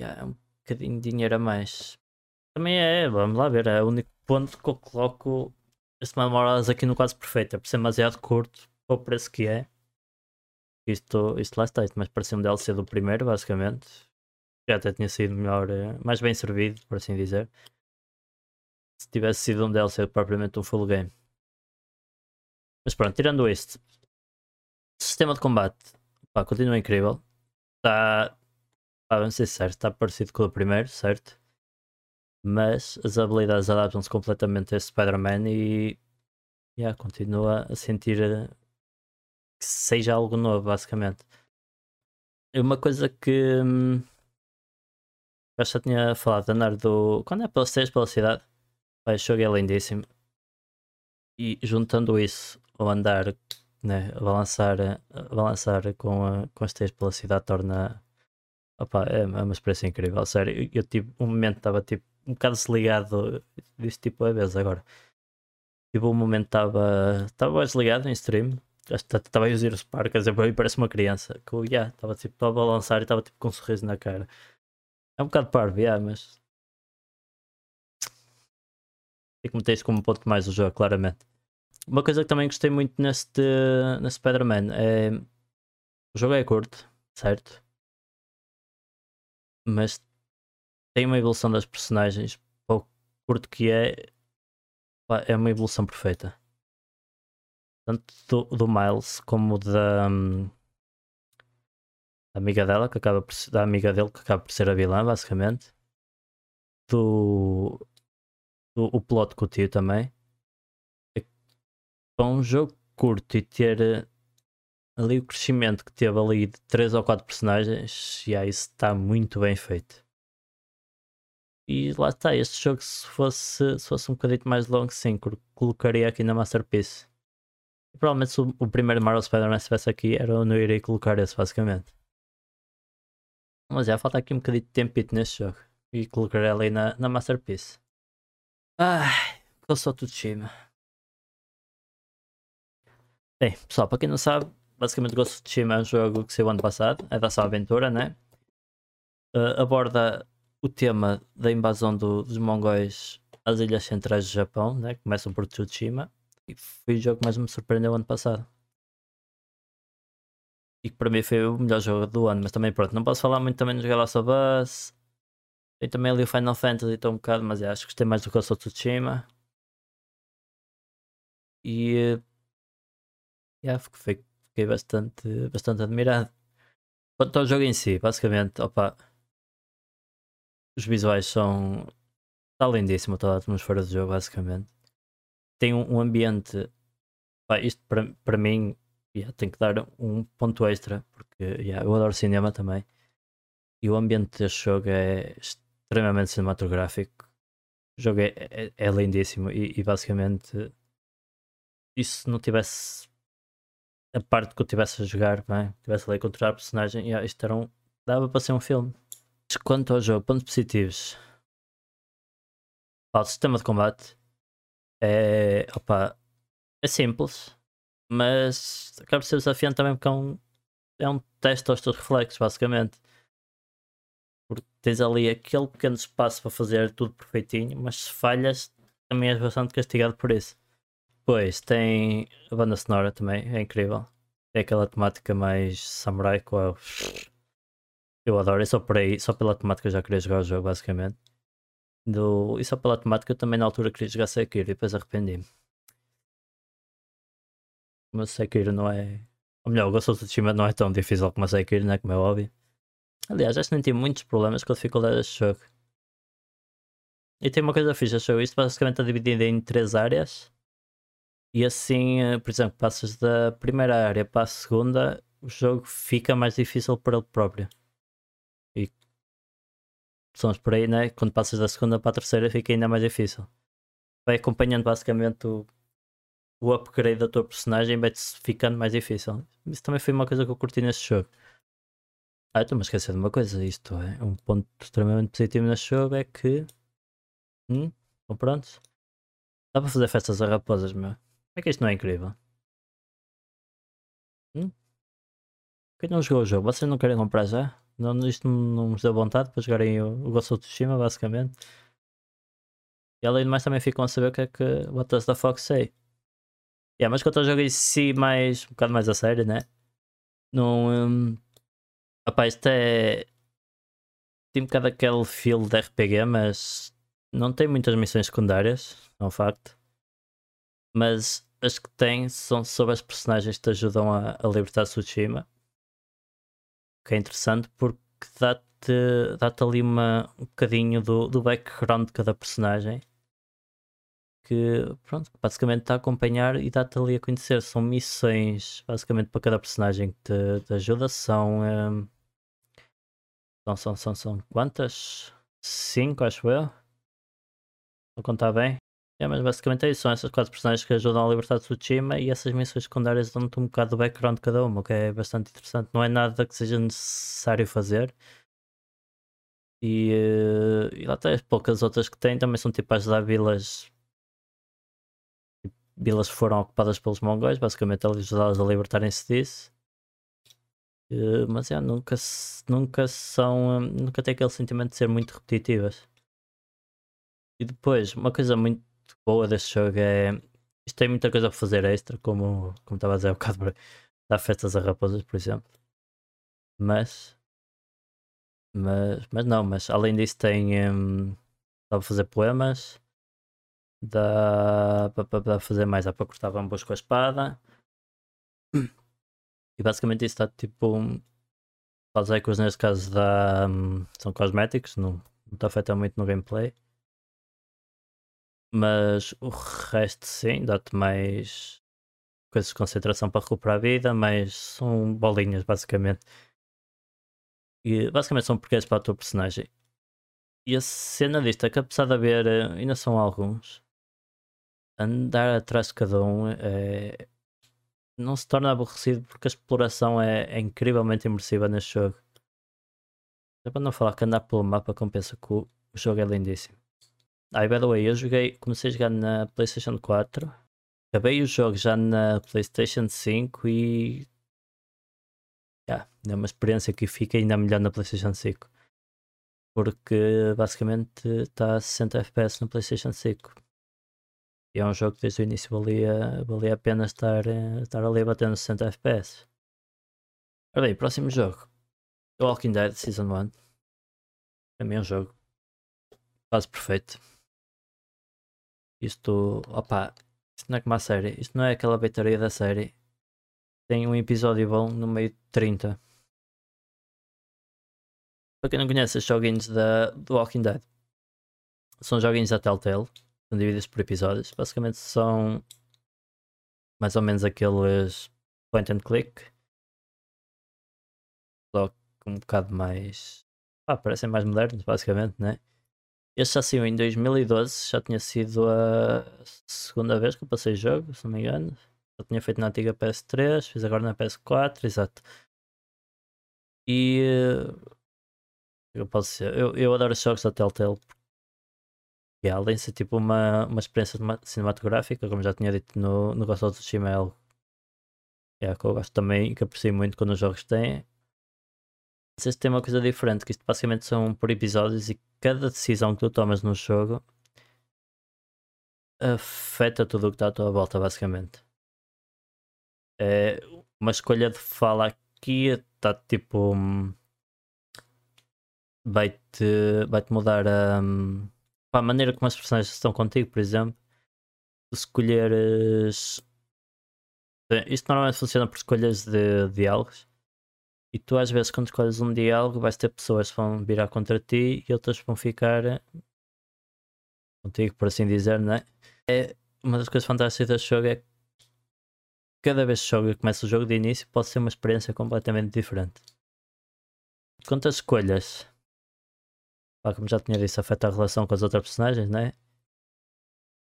Yeah, é um bocadinho de dinheiro a mais. Também é, vamos lá ver, é o único ponto que eu coloco este Miles aqui no quase perfeito, é por ser demasiado curto para o preço que é. Isto, isto lá está, isto mais parecia um DLC do primeiro, basicamente. Já até tinha sido melhor, eh, mais bem servido, por assim dizer. Se tivesse sido um DLC propriamente um full game. Mas pronto, tirando este, sistema de combate pá, continua incrível. Está, vamos ser sinceros, está parecido com o primeiro, certo? Mas as habilidades adaptam-se completamente a Spider-Man e yeah, continua a sentir eh, que seja algo novo, basicamente. É uma coisa que hum, eu já tinha falado de andar do. Quando é pela pela velocidade, o jogo é lindíssimo. E juntando isso ao andar, né, balançar, balançar com, a, com as teias pela cidade torna. Opa, é, é uma experiência incrível, sério. Eu, eu tive um momento estava tipo um bocado desligado disto tipo a vez agora. Tipo, um momento estava estava desligado em stream. Estava a usar os parques, eu parece uma criança. Que yeah, estava tipo, a balançar e estava tipo com um sorriso na cara. É um bocado parvo, yeah, mas. Tem que meter isso como ponto mais o jogo, claramente. Uma coisa que também gostei muito neste, neste Spider-Man é. O jogo é curto, certo? Mas tem uma evolução das personagens. O curto que é. É uma evolução perfeita. Tanto do, do Miles como da. Um, amiga dela, que acaba por, da amiga dele, que acaba por ser a vilã, basicamente. Do. Do o plot com o tio também. É, para um jogo curto e ter eh, ali o crescimento que teve ali de 3 ou 4 personagens, e aí isso está muito bem feito. E lá está, este jogo se fosse, se fosse um bocadinho mais longo, sim, colocaria aqui na Masterpiece. E provavelmente se o, o primeiro Marvel Spider-Man estivesse aqui, era onde eu iria colocar esse, basicamente. Mas já falta aqui um bocadinho de tempito neste jogo. E colocarei ali na, na Masterpiece. Ai, of Tsushima. Bem, pessoal, para quem não sabe, basicamente Ghost of Tsushima é um jogo que saiu ano passado, é da sua aventura, né? Uh, aborda o tema da invasão do, dos mongóis às ilhas centrais do Japão, né? Começam por Tsushima. E foi o jogo que mais me surpreendeu ano passado e que para mim foi o melhor jogo do ano, mas também pronto, não posso falar muito também nos Galaxy of Us. Tem também ali o Final Fantasy, estou um bocado, mas é, acho que gostei mais do que o Ghost Tsushima. E yeah, fiquei, fiquei bastante, bastante admirado. Quanto ao jogo em si, basicamente, opa, os visuais são. Está lindíssimo toda a atmosfera do jogo, basicamente. Tem um, um ambiente. Pá, isto para, mim yeah, tenho que dar um ponto extra, porque yeah, eu adoro cinema também. E o ambiente deste jogo é extremamente cinematográfico. O jogo é, é, é lindíssimo e, e, basicamente e se não tivesse a parte que eu tivesse a jogar, bem, tivesse ali a controlar a personagem, yeah, isto era um, dava para ser um filme. Quanto ao jogo, pontos positivos. o sistema de combate é, opa, é simples, mas acaba por ser desafiante também porque é um, é um teste aos teus reflexos, basicamente. Tens ali aquele pequeno espaço para fazer tudo perfeitinho, mas se falhas também és bastante castigado por isso. Pois tem a banda sonora também, é incrível. É aquela temática mais samurai com a... Eu adoro, é só por aí, só pela temática eu já queria jogar o jogo, basicamente. Do... E só pela temática eu também na altura queria jogar Sekiro e depois arrependi-me. Mas Sekiro não é. Ou melhor, o Ghost of Tsushima não é tão difícil como a Sekiro, né? Como é óbvio. Aliás, que nem tive muitos problemas com a dificuldade deste jogo. E tem uma coisa fixa, achou isto basicamente está dividido em três áreas. E assim, eh, por exemplo, passas da primeira área para a segunda, o jogo fica mais difícil para ele próprio. E somos por aí, né? Quando passas da segunda para a terceira fica ainda mais difícil. Vai acompanhando basicamente o o upgrade da tua personagem vai-te ficando mais difícil. Isso também foi uma coisa que eu curti neste jogo. Ah, estou-me a esquecer de uma coisa. Isto é um ponto extremamente positivo neste jogo é que. Hum, estão? Dá para fazer festas a raposas, meu. É que isto não é incrível. Hum? Quem não jogou o jogo? Vocês não querem comprar já? Não, isto não nos deu vontade para jogarem o, o Ghost of Tsushima, basicamente. E além de mais também ficam a saber o que é que What Does the Fox Say? Yeah, mas quanto ao jogo em si, mais, um bocado mais a sério, né? Não. Um, opa, isto é. Tem um bocado aquele feel de RPG, mas não tem muitas missões secundárias, é um facto. Mas as que tem são sobre as personagens que te ajudam a, a libertar Tsushima. Que é interessante porque dá-te dá ali uma, um bocadinho do, do background de cada personagem que pronto, basicamente está a acompanhar e dá-te ali a conhecer. São missões basicamente para cada personagem que te, te ajuda. São, um, são, são, são, são quantas? Cinco, acho eu. Vou contar bem. É, mas basicamente é isso. São essas quatro personagens que ajudam a libertar Tsushima e essas missões secundárias dão-te um bocado do background de cada uma, o que é bastante interessante. Não é nada que seja necessário fazer, E, uh, e lá as poucas outras que tem também são tipo as da vilas. Tipo, vilas foram ocupadas pelos mongóis, basicamente ajudadas a libertarem-se disso. Uh, mas é, nunca, nunca são. Um, nunca tem aquele sentimento de ser muito repetitivas. E depois, uma coisa muito boa deste jogo é. Isto tem muita coisa a fazer extra, como, como estava a dizer um bocado, dar festas a raposas, por exemplo. Mas mas, mas não, mas além disso tem. Um, dá para fazer poemas. Dá para fazer mais. Dá para cortar bambus com a espada. E basicamente isso está tipo. Os ecos neste caso dá, são cosméticos, não, não está afeta muito no gameplay. Mas o resto sim, dá-te mais coisas de concentração para recuperar a vida, mas são bolinhas basicamente. E basicamente são porquês para a tua personagem. E a cena disto é que apesar de haver, eh, ainda são alguns, andar atrás de cada um é... não se torna aborrecido porque a exploração é, é incrivelmente imersiva neste jogo. É para não falar que andar pelo mapa compensa que o, o jogo é lindíssimo. Ah, by the way, eu joguei, comecei a jogar na PlayStation 4, acabei o jogo já na PlayStation 5 e Yeah, é uma experiência que fica ainda melhor na PlayStation 5. Porque basicamente está a 60 FPS no PlayStation 5. E é um jogo que desde o início valia, valia a pena estar, eh, estar ali batendo 60 FPS. Ora bem, próximo jogo. The Walking Dead Season 1. Para mim é um jogo quase perfeito. Isto, opa, isto não é como a série. Isto não é aquela baitaria da série tem um episódio bom no meio de 30. Para quem não conhece os joguinhos da, do Walking Dead, são joguinhos da Telltale, são divididos por episódios. Basicamente são mais ou menos aqueles point and click, só que um bocado mais. Ah, parecem mais modernos, basicamente, né? Este já saiu em 2012, já tinha sido a segunda vez que eu passei o jogo, se não me engano. Eu tinha feito na antiga PS3, fiz agora na PS4, exato. E eu posso ser, eu, eu adoro os jogos da Telltale e além de ser tipo uma, uma experiência cinematográfica, como já tinha dito no, no Ghost of Tsushima, é algo é, que eu gosto também, que aprecio muito quando os jogos têm. Vocês têm uma coisa diferente, que isto basicamente são por episódios e cada decisão que tu tomas no jogo afeta tudo o que está à tua volta, basicamente é uma escolha de fala aqui está tipo vai-te vai -te mudar a, a maneira como as personagens estão contigo, por exemplo. Tu escolheres isto normalmente funciona por escolhas de diálogos. E tu às vezes quando escolhes um diálogo vais ter pessoas que vão virar contra ti e outras vão ficar contigo, por assim dizer, não é? é uma das coisas fantásticas deste jogo é cada vez que joga, começa o jogo de início, pode ser uma experiência completamente diferente. Quanto às escolhas, pá, como já tinha dito, afeta a relação com as outras personagens, não é?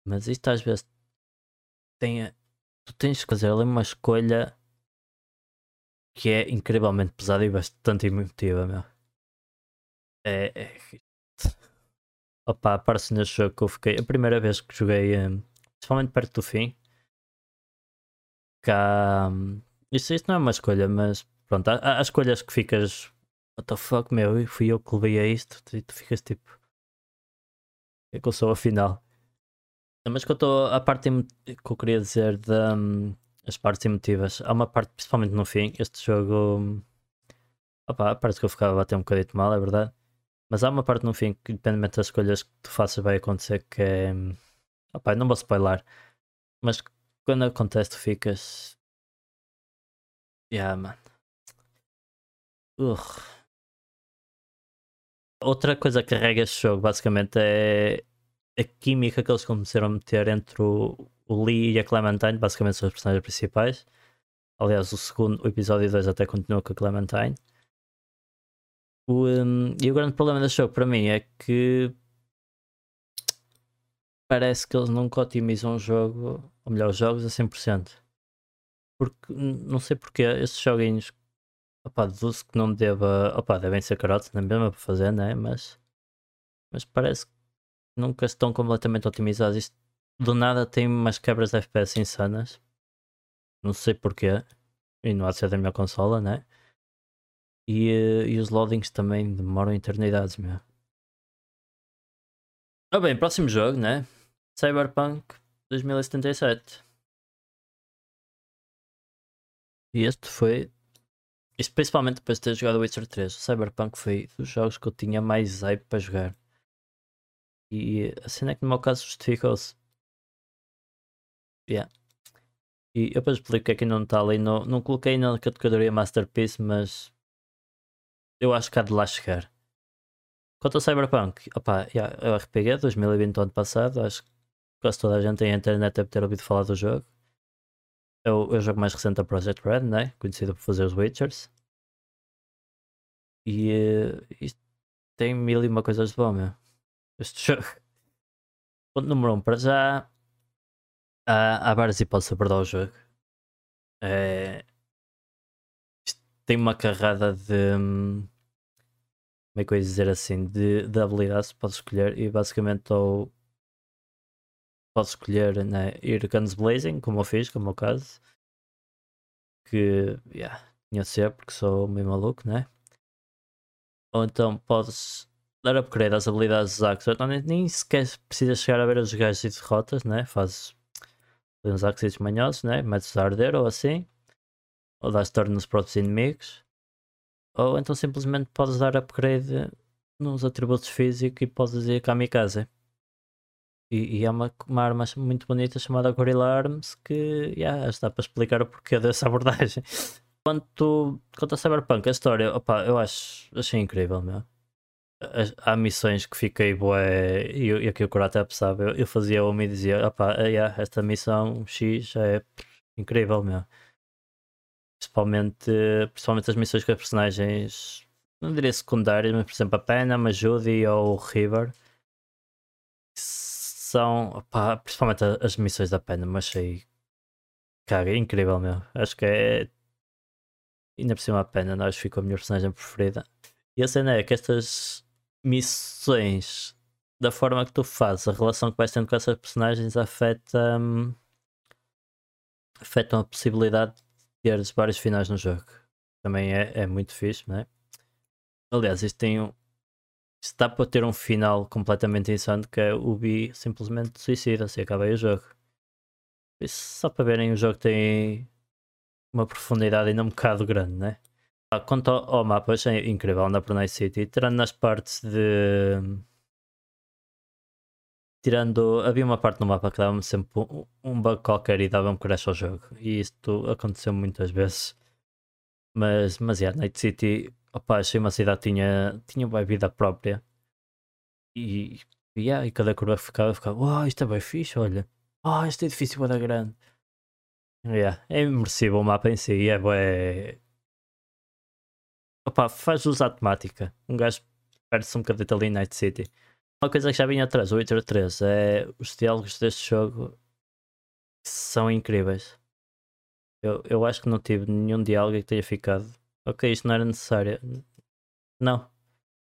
Mas isto às vezes tem, tu tens que fazer ali uma escolha que é incrivelmente pesada e bastante emotiva, meu. É, é... Opa, parece neste jogo que eu fiquei. A primeira vez que joguei, eh, principalmente perto do fim, cá. Isso, isso não é uma escolha, mas pronto, há, há escolhas que ficas. What the fuck, meu? Fui eu que levei a isto. E tu ficas tipo. É que eu sou afinal. Mas quanto à parte que eu queria dizer das um, partes emotivas, há uma parte, principalmente no fim, este jogo. Opa, parece que eu ficava a bater um bocadinho mal, é verdade. Mas há uma parte no fim que, independentemente das escolhas que tu faças, vai acontecer que é. Opa, não vou spoiler, mas quando acontece, tu ficas. Yeah, mano. Urgh. Outra coisa que carrega este jogo, basicamente, é a química que eles começaram a meter entre o, o Lee e a Clementine, basicamente são os personagens principais. Aliás, o segundo, o episódio 2 até continua com a Clementine. O, um, e o grande problema deste jogo para mim é que parece que eles nunca otimizam o jogo, ou melhor, os jogos a 100%. Porque, não sei porque, esses joguinhos, opá, deduzo que não deva, opá, devem ser carotes na mesma para fazer, né? Mas mas parece que nunca estão completamente otimizados. Isto do nada tem umas quebras de FPS insanas. Não sei porquê. E não há de ser da minha consola, né? E, eh, e os loadings também demoram eternidades, meu. Ah bem, próximo jogo, né? Cyberpunk 2077. E este foi. Isto principalmente depois de ter jogado Witcher 3. O Cyberpunk foi dos jogos que eu tinha mais hype para jogar. E a cena é que no meu caso justificou-se. Yeah. E eu depois explico que é que não está ali. Não, não coloquei na categoria Masterpiece, mas eu acho que há de lá chegar. Quanto ao Cyberpunk, opa, yeah, é o RPG 2020 ano passado, acho que quase toda a gente tem internet deve ter ouvido falar do jogo. É o, é o jogo mais recente da Project Red, né? conhecido por fazer os Witchers. E uh, isto tem mil e uma coisas de bom, meu. Este jogo. Ponto número 1, um, para já há, há várias hipóteses para perder o jogo. É, tem uma carrada de. Hum, como é que eu ia dizer assim? De, de habilidades que podes escolher e basicamente ou podes escolher né, ir Guns Blazing, como eu fiz, como é o caso. Que yeah, tinha de ser porque sou meio maluco, né? Ou então podes dar upgrade às habilidades dos Axos. Então nem, nem sequer precisas chegar a ver os gajos e derrotas, né? Fazes uns Axis manhosos, né? Metes a arder ou assim. Ou dás turn nos próprios inimigos. Ou então simplesmente podes dar upgrade nos atributos físicos e podes ir kamikaze. E, e há uma, uma arma muito bonita chamada Gorilla Arms que yeah, está para explicar o porquê dessa abordagem. Quanto, quanto a Cyberpunk, a história, opa, eu acho, achei incrível, meu. Há missões que fiquei bué, e, e aqui o Kurata sabe, eu, eu fazia uma e dizia, opa, yeah, esta missão X é incrível, meu. Principalmente, principalmente as missões com as personagens, não diria secundárias, mas por exemplo a Pena, a Judy ou o River são, principalmente as missões da pena, mas achei cara, é incrível meu. Acho que é ainda por cima a pena, que ficou a minha personagem preferida. E a cena é que estas missões, da forma que tu fazes, a relação que vais tendo com essas personagens afeta hum, afetam a possibilidade de teres vários finais no jogo. Também é, é muito fixe, não é? Aliás, isto tem um, está para ter um final completamente insano que é o Bi simplesmente suicida-se e acaba aí o jogo. Isso só para verem o jogo tem uma profundidade ainda um bocado grande, né? Ah, quanto ao, ao mapa, achei incrível por Night City, tirando nas partes de. Tirando. Havia uma parte no mapa que dava-me sempre um, um bug qualquer e dava-me crash ao jogo. E isto aconteceu muitas vezes. Mas, mas yeah, Night City opa, achei uma cidade tinha, tinha uma vida própria. E, yeah, e cada curva que ficava, ficava, uau, isto é bem fixe, olha. Oh, este edifício é da grande. Yeah, é imersivo o mapa em si, é bem... Opa, faz usar temática. Um gajo perde-se um bocadinho ali Night City. Uma coisa que já vinha atrás, o Witcher 3, é os diálogos deste jogo são incríveis. Eu, eu acho que não tive nenhum diálogo que tenha ficado ok, isto não era necessário. Não,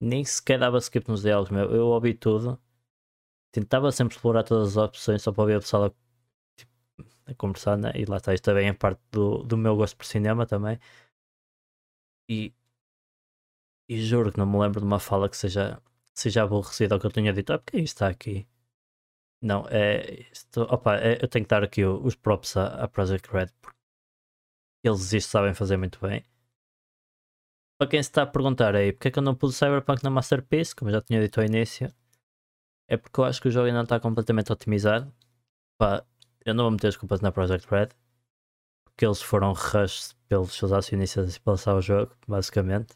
nem sequer dava skip nos diálogos, meu. Eu ouvi tudo, tentava sempre explorar todas as opções só para ouvir a pessoa tipo, a conversar, né? E lá está, isto também é parte do, do meu gosto por cinema também. E, e juro que não me lembro de uma fala que seja, seja aborrecida ao que eu tinha dito. Ah, porque está aqui? Não, é. Isto, opa, é, eu tenho que dar aqui os props à, à Project Red porque eles isto sabem fazer muito bem para quem se está a perguntar aí porque é que eu não pus o Cyberpunk na Masterpiece, como eu já tinha dito ao início, é porque eu acho que o jogo ainda não está completamente otimizado. Pá, eu não vou meter as culpas na Project Red, porque eles foram rush pelos seus acionistas para lançar o jogo, basicamente.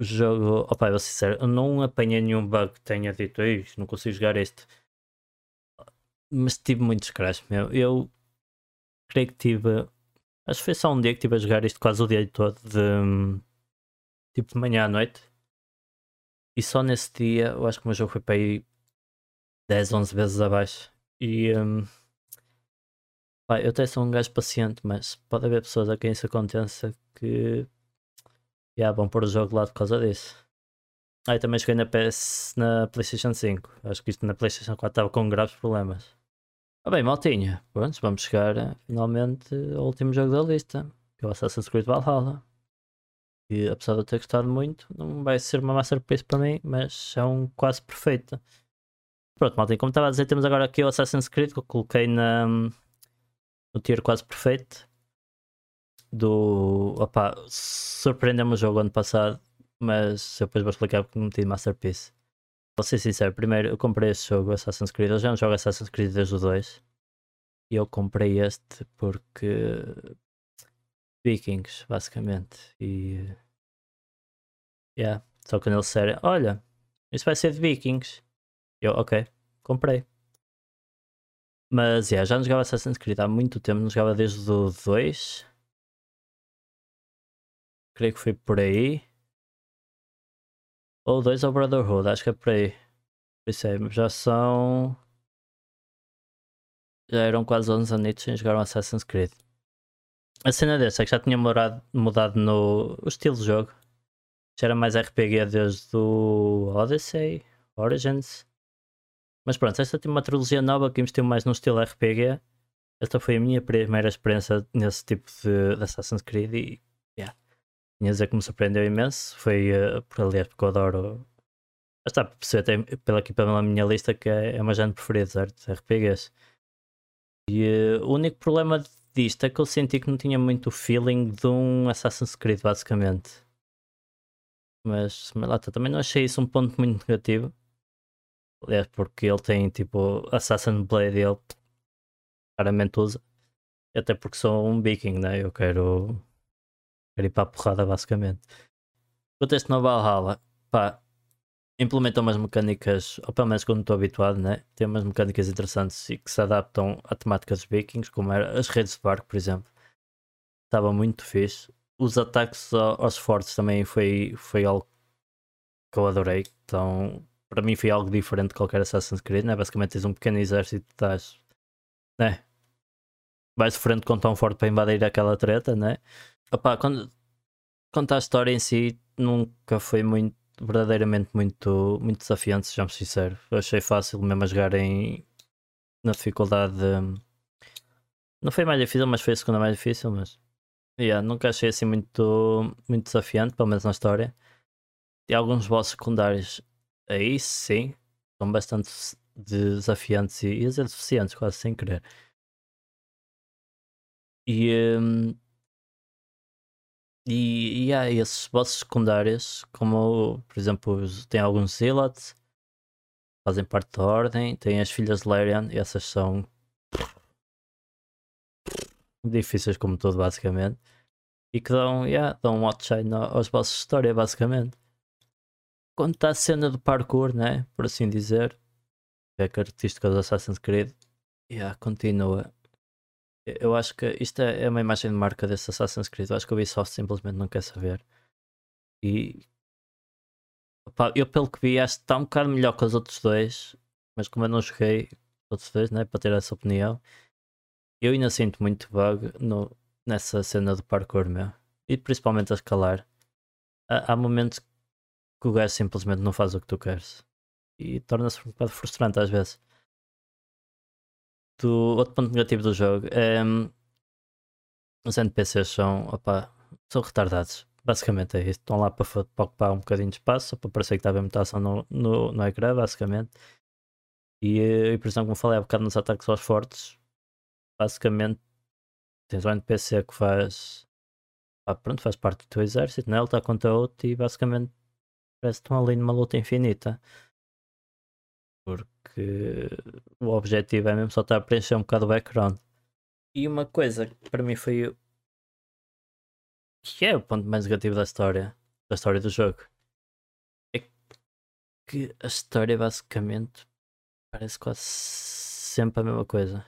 O jogo, eu vou ser sincero, eu não apanhei nenhum bug que tenha dito, não consigo jogar este. Mas tive muitos crash, meu. Eu creio que tive. Acho que foi só um dia que estive a jogar isto quase o dia todo de tipo de manhã à noite. E só nesse dia eu acho que o meu jogo foi para aí 10, 11 vezes abaixo. E um, pá, eu até sou um gajo paciente, mas pode haver pessoas a quem isso aconteça que yeah, vão pôr o jogo lá por causa disso. Ah, e também joguei na PS na PlayStation 5. Acho que isto na PlayStation 4 estava com graves problemas. Ah bem, maltinha. Pronto, vamos chegar finalmente ao último jogo da lista. Que é o Assassin's Creed Valhalla. E apesar de eu ter gostado muito, não vai ser uma masterpiece para mim, mas é um quase perfeito. Pronto, maltinha, como estava a dizer, temos agora aqui o Assassin's Creed que eu coloquei na, no tier quase perfeito. Do. Opa, surpreendeu-me o jogo ano passado mas depois vou explicar porque meti Masterpiece. Vou ser sincero, primeiro eu comprei este jogo, Assassin's Creed. Eu já não jogo Assassin's Creed desde o 2. E eu comprei este porque. Vikings, basicamente. E. Yeah. Só quando eles disseram: Olha, isso vai ser de Vikings. Eu, ok, comprei. Mas yeah, já não jogava Assassin's Creed há muito tempo, não jogava desde o 2. Creio que foi por aí. Ou dois ou Brotherhood, acho que é por aí. Pensei, já são. Já eram quase 11 anos sem jogar um Assassin's Creed. A cena dessa que já tinha mudado, mudado no o estilo de jogo. Já era mais RPG desde o Odyssey, Origins. Mas pronto, esta tem uma trilogia nova que investiu mais no estilo RPG. Esta foi a minha primeira experiência nesse tipo de, de Assassin's Creed e tinha a dizer que me surpreendeu imenso. Foi, uh, por, aliás, porque eu adoro. Está por perceber até pela, aqui pela minha lista que é, é uma género preferida, certo? RPGs. E uh, o único problema é que eu senti que não tinha muito o feeling de um Assassin's Creed, basicamente. Mas, mas lá também não achei isso um ponto muito negativo. Aliás, porque ele tem tipo Assassin's Blade ele claramente usa. Até porque sou um viking, né? Eu quero Quero ir para a porrada, basicamente. A este novo Valhalla, pá, implementam umas mecânicas, ou pelo menos quando estou habituado, né? Tem umas mecânicas interessantes e que se adaptam à temática dos vikings, como era as redes de barco, por exemplo. Estava muito fixe. Os ataques aos fortes também foi, foi algo que eu adorei. Então, para mim foi algo diferente de qualquer Assassin's Creed, né? Basicamente tens um pequeno exército e estás, né? Vais de com tão forte para invadir aquela treta, né? Opa, quando, quanto à história em si, nunca foi muito, verdadeiramente muito, muito desafiante, sejamos sinceros. Achei fácil mesmo a jogar em, na dificuldade. De, não foi mais difícil, mas foi a segunda mais difícil, mas yeah, nunca achei assim muito, muito desafiante, pelo menos na história. E alguns bosses secundários aí sim são bastante desafiantes e, e deficientes, quase sem querer. E um, e, e há esses bosses secundários, como por exemplo, tem alguns Zealots, fazem parte da ordem, tem as filhas de Larian, e essas são difíceis como todo, basicamente, e que dão, yeah, dão um outshine aos bosses de história, basicamente. Quando está a cena do parkour, né, por assim dizer, que é característica do Assassin's Creed, yeah, continua eu acho que isto é, é uma imagem de marca desse Assassin's Creed. Eu acho que o Ubisoft simplesmente não quer saber. E opa, eu, pelo que vi, acho que está um bocado melhor que os outros dois. Mas como eu não joguei os outros dois, né, para ter essa opinião, eu ainda sinto muito bug no, nessa cena do parkour, meu. E principalmente a escalar. Há, há momentos que o gajo simplesmente não faz o que tu queres. E torna-se um bocado frustrante às vezes do outro ponto negativo do jogo um, os NPCs são, opa, são retardados. Basicamente é isso. Estão lá para, para, ocupar um bocadinho de espaço, só para parecer que está a haver mutação no, no, no ecrã, basicamente. E a impressão, como falei há bocado nos ataques aos fortes, basicamente tens um NPC que faz. Pronto, faz parte do teu exército, né? ele está contra outro e basicamente parece que estão ali numa luta infinita. Porque o objetivo é mesmo só estar a preencher um bocado o background. E uma coisa que para mim foi que é o ponto mais negativo da história, da história do jogo, é que a história basicamente parece quase sempre a mesma coisa.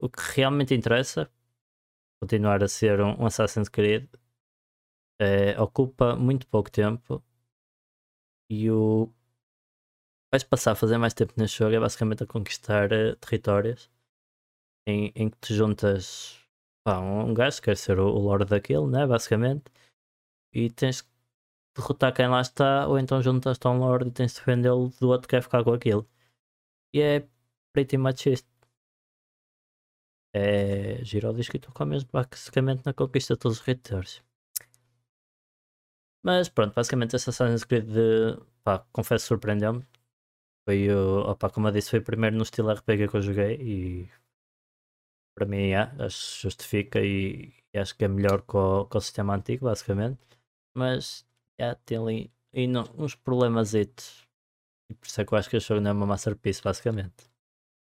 O que realmente interessa, continuar a ser um, Assassin's Creed, é, ocupa muito pouco tempo e o vais passar a fazer mais tempo neste jogo é basicamente a conquistar uh, territórios em, em, que te juntas pá, um, um gajo que quer ser o, o Lord daquele, né? Basicamente, e tens derrotar quem lá está, ou então juntas-te a um Lord e tens de defendê-lo do outro que quer ficar com aquilo. E é pretty much isto. É giro o disco e tocou mesmo basicamente na conquista de todos os territórios. Mas pronto, basicamente essa Assassin's Creed de, pá, confesso surpreendeu-me. Foi, opa, como eu disse, foi primeiro no estilo RPG que eu joguei e para mim é, acho justifica e, e, acho que é melhor que o, que o sistema antigo, basicamente. Mas é, tem ali e não, uns problemas e por isso é que eu acho que o jogo não é uma masterpiece, basicamente.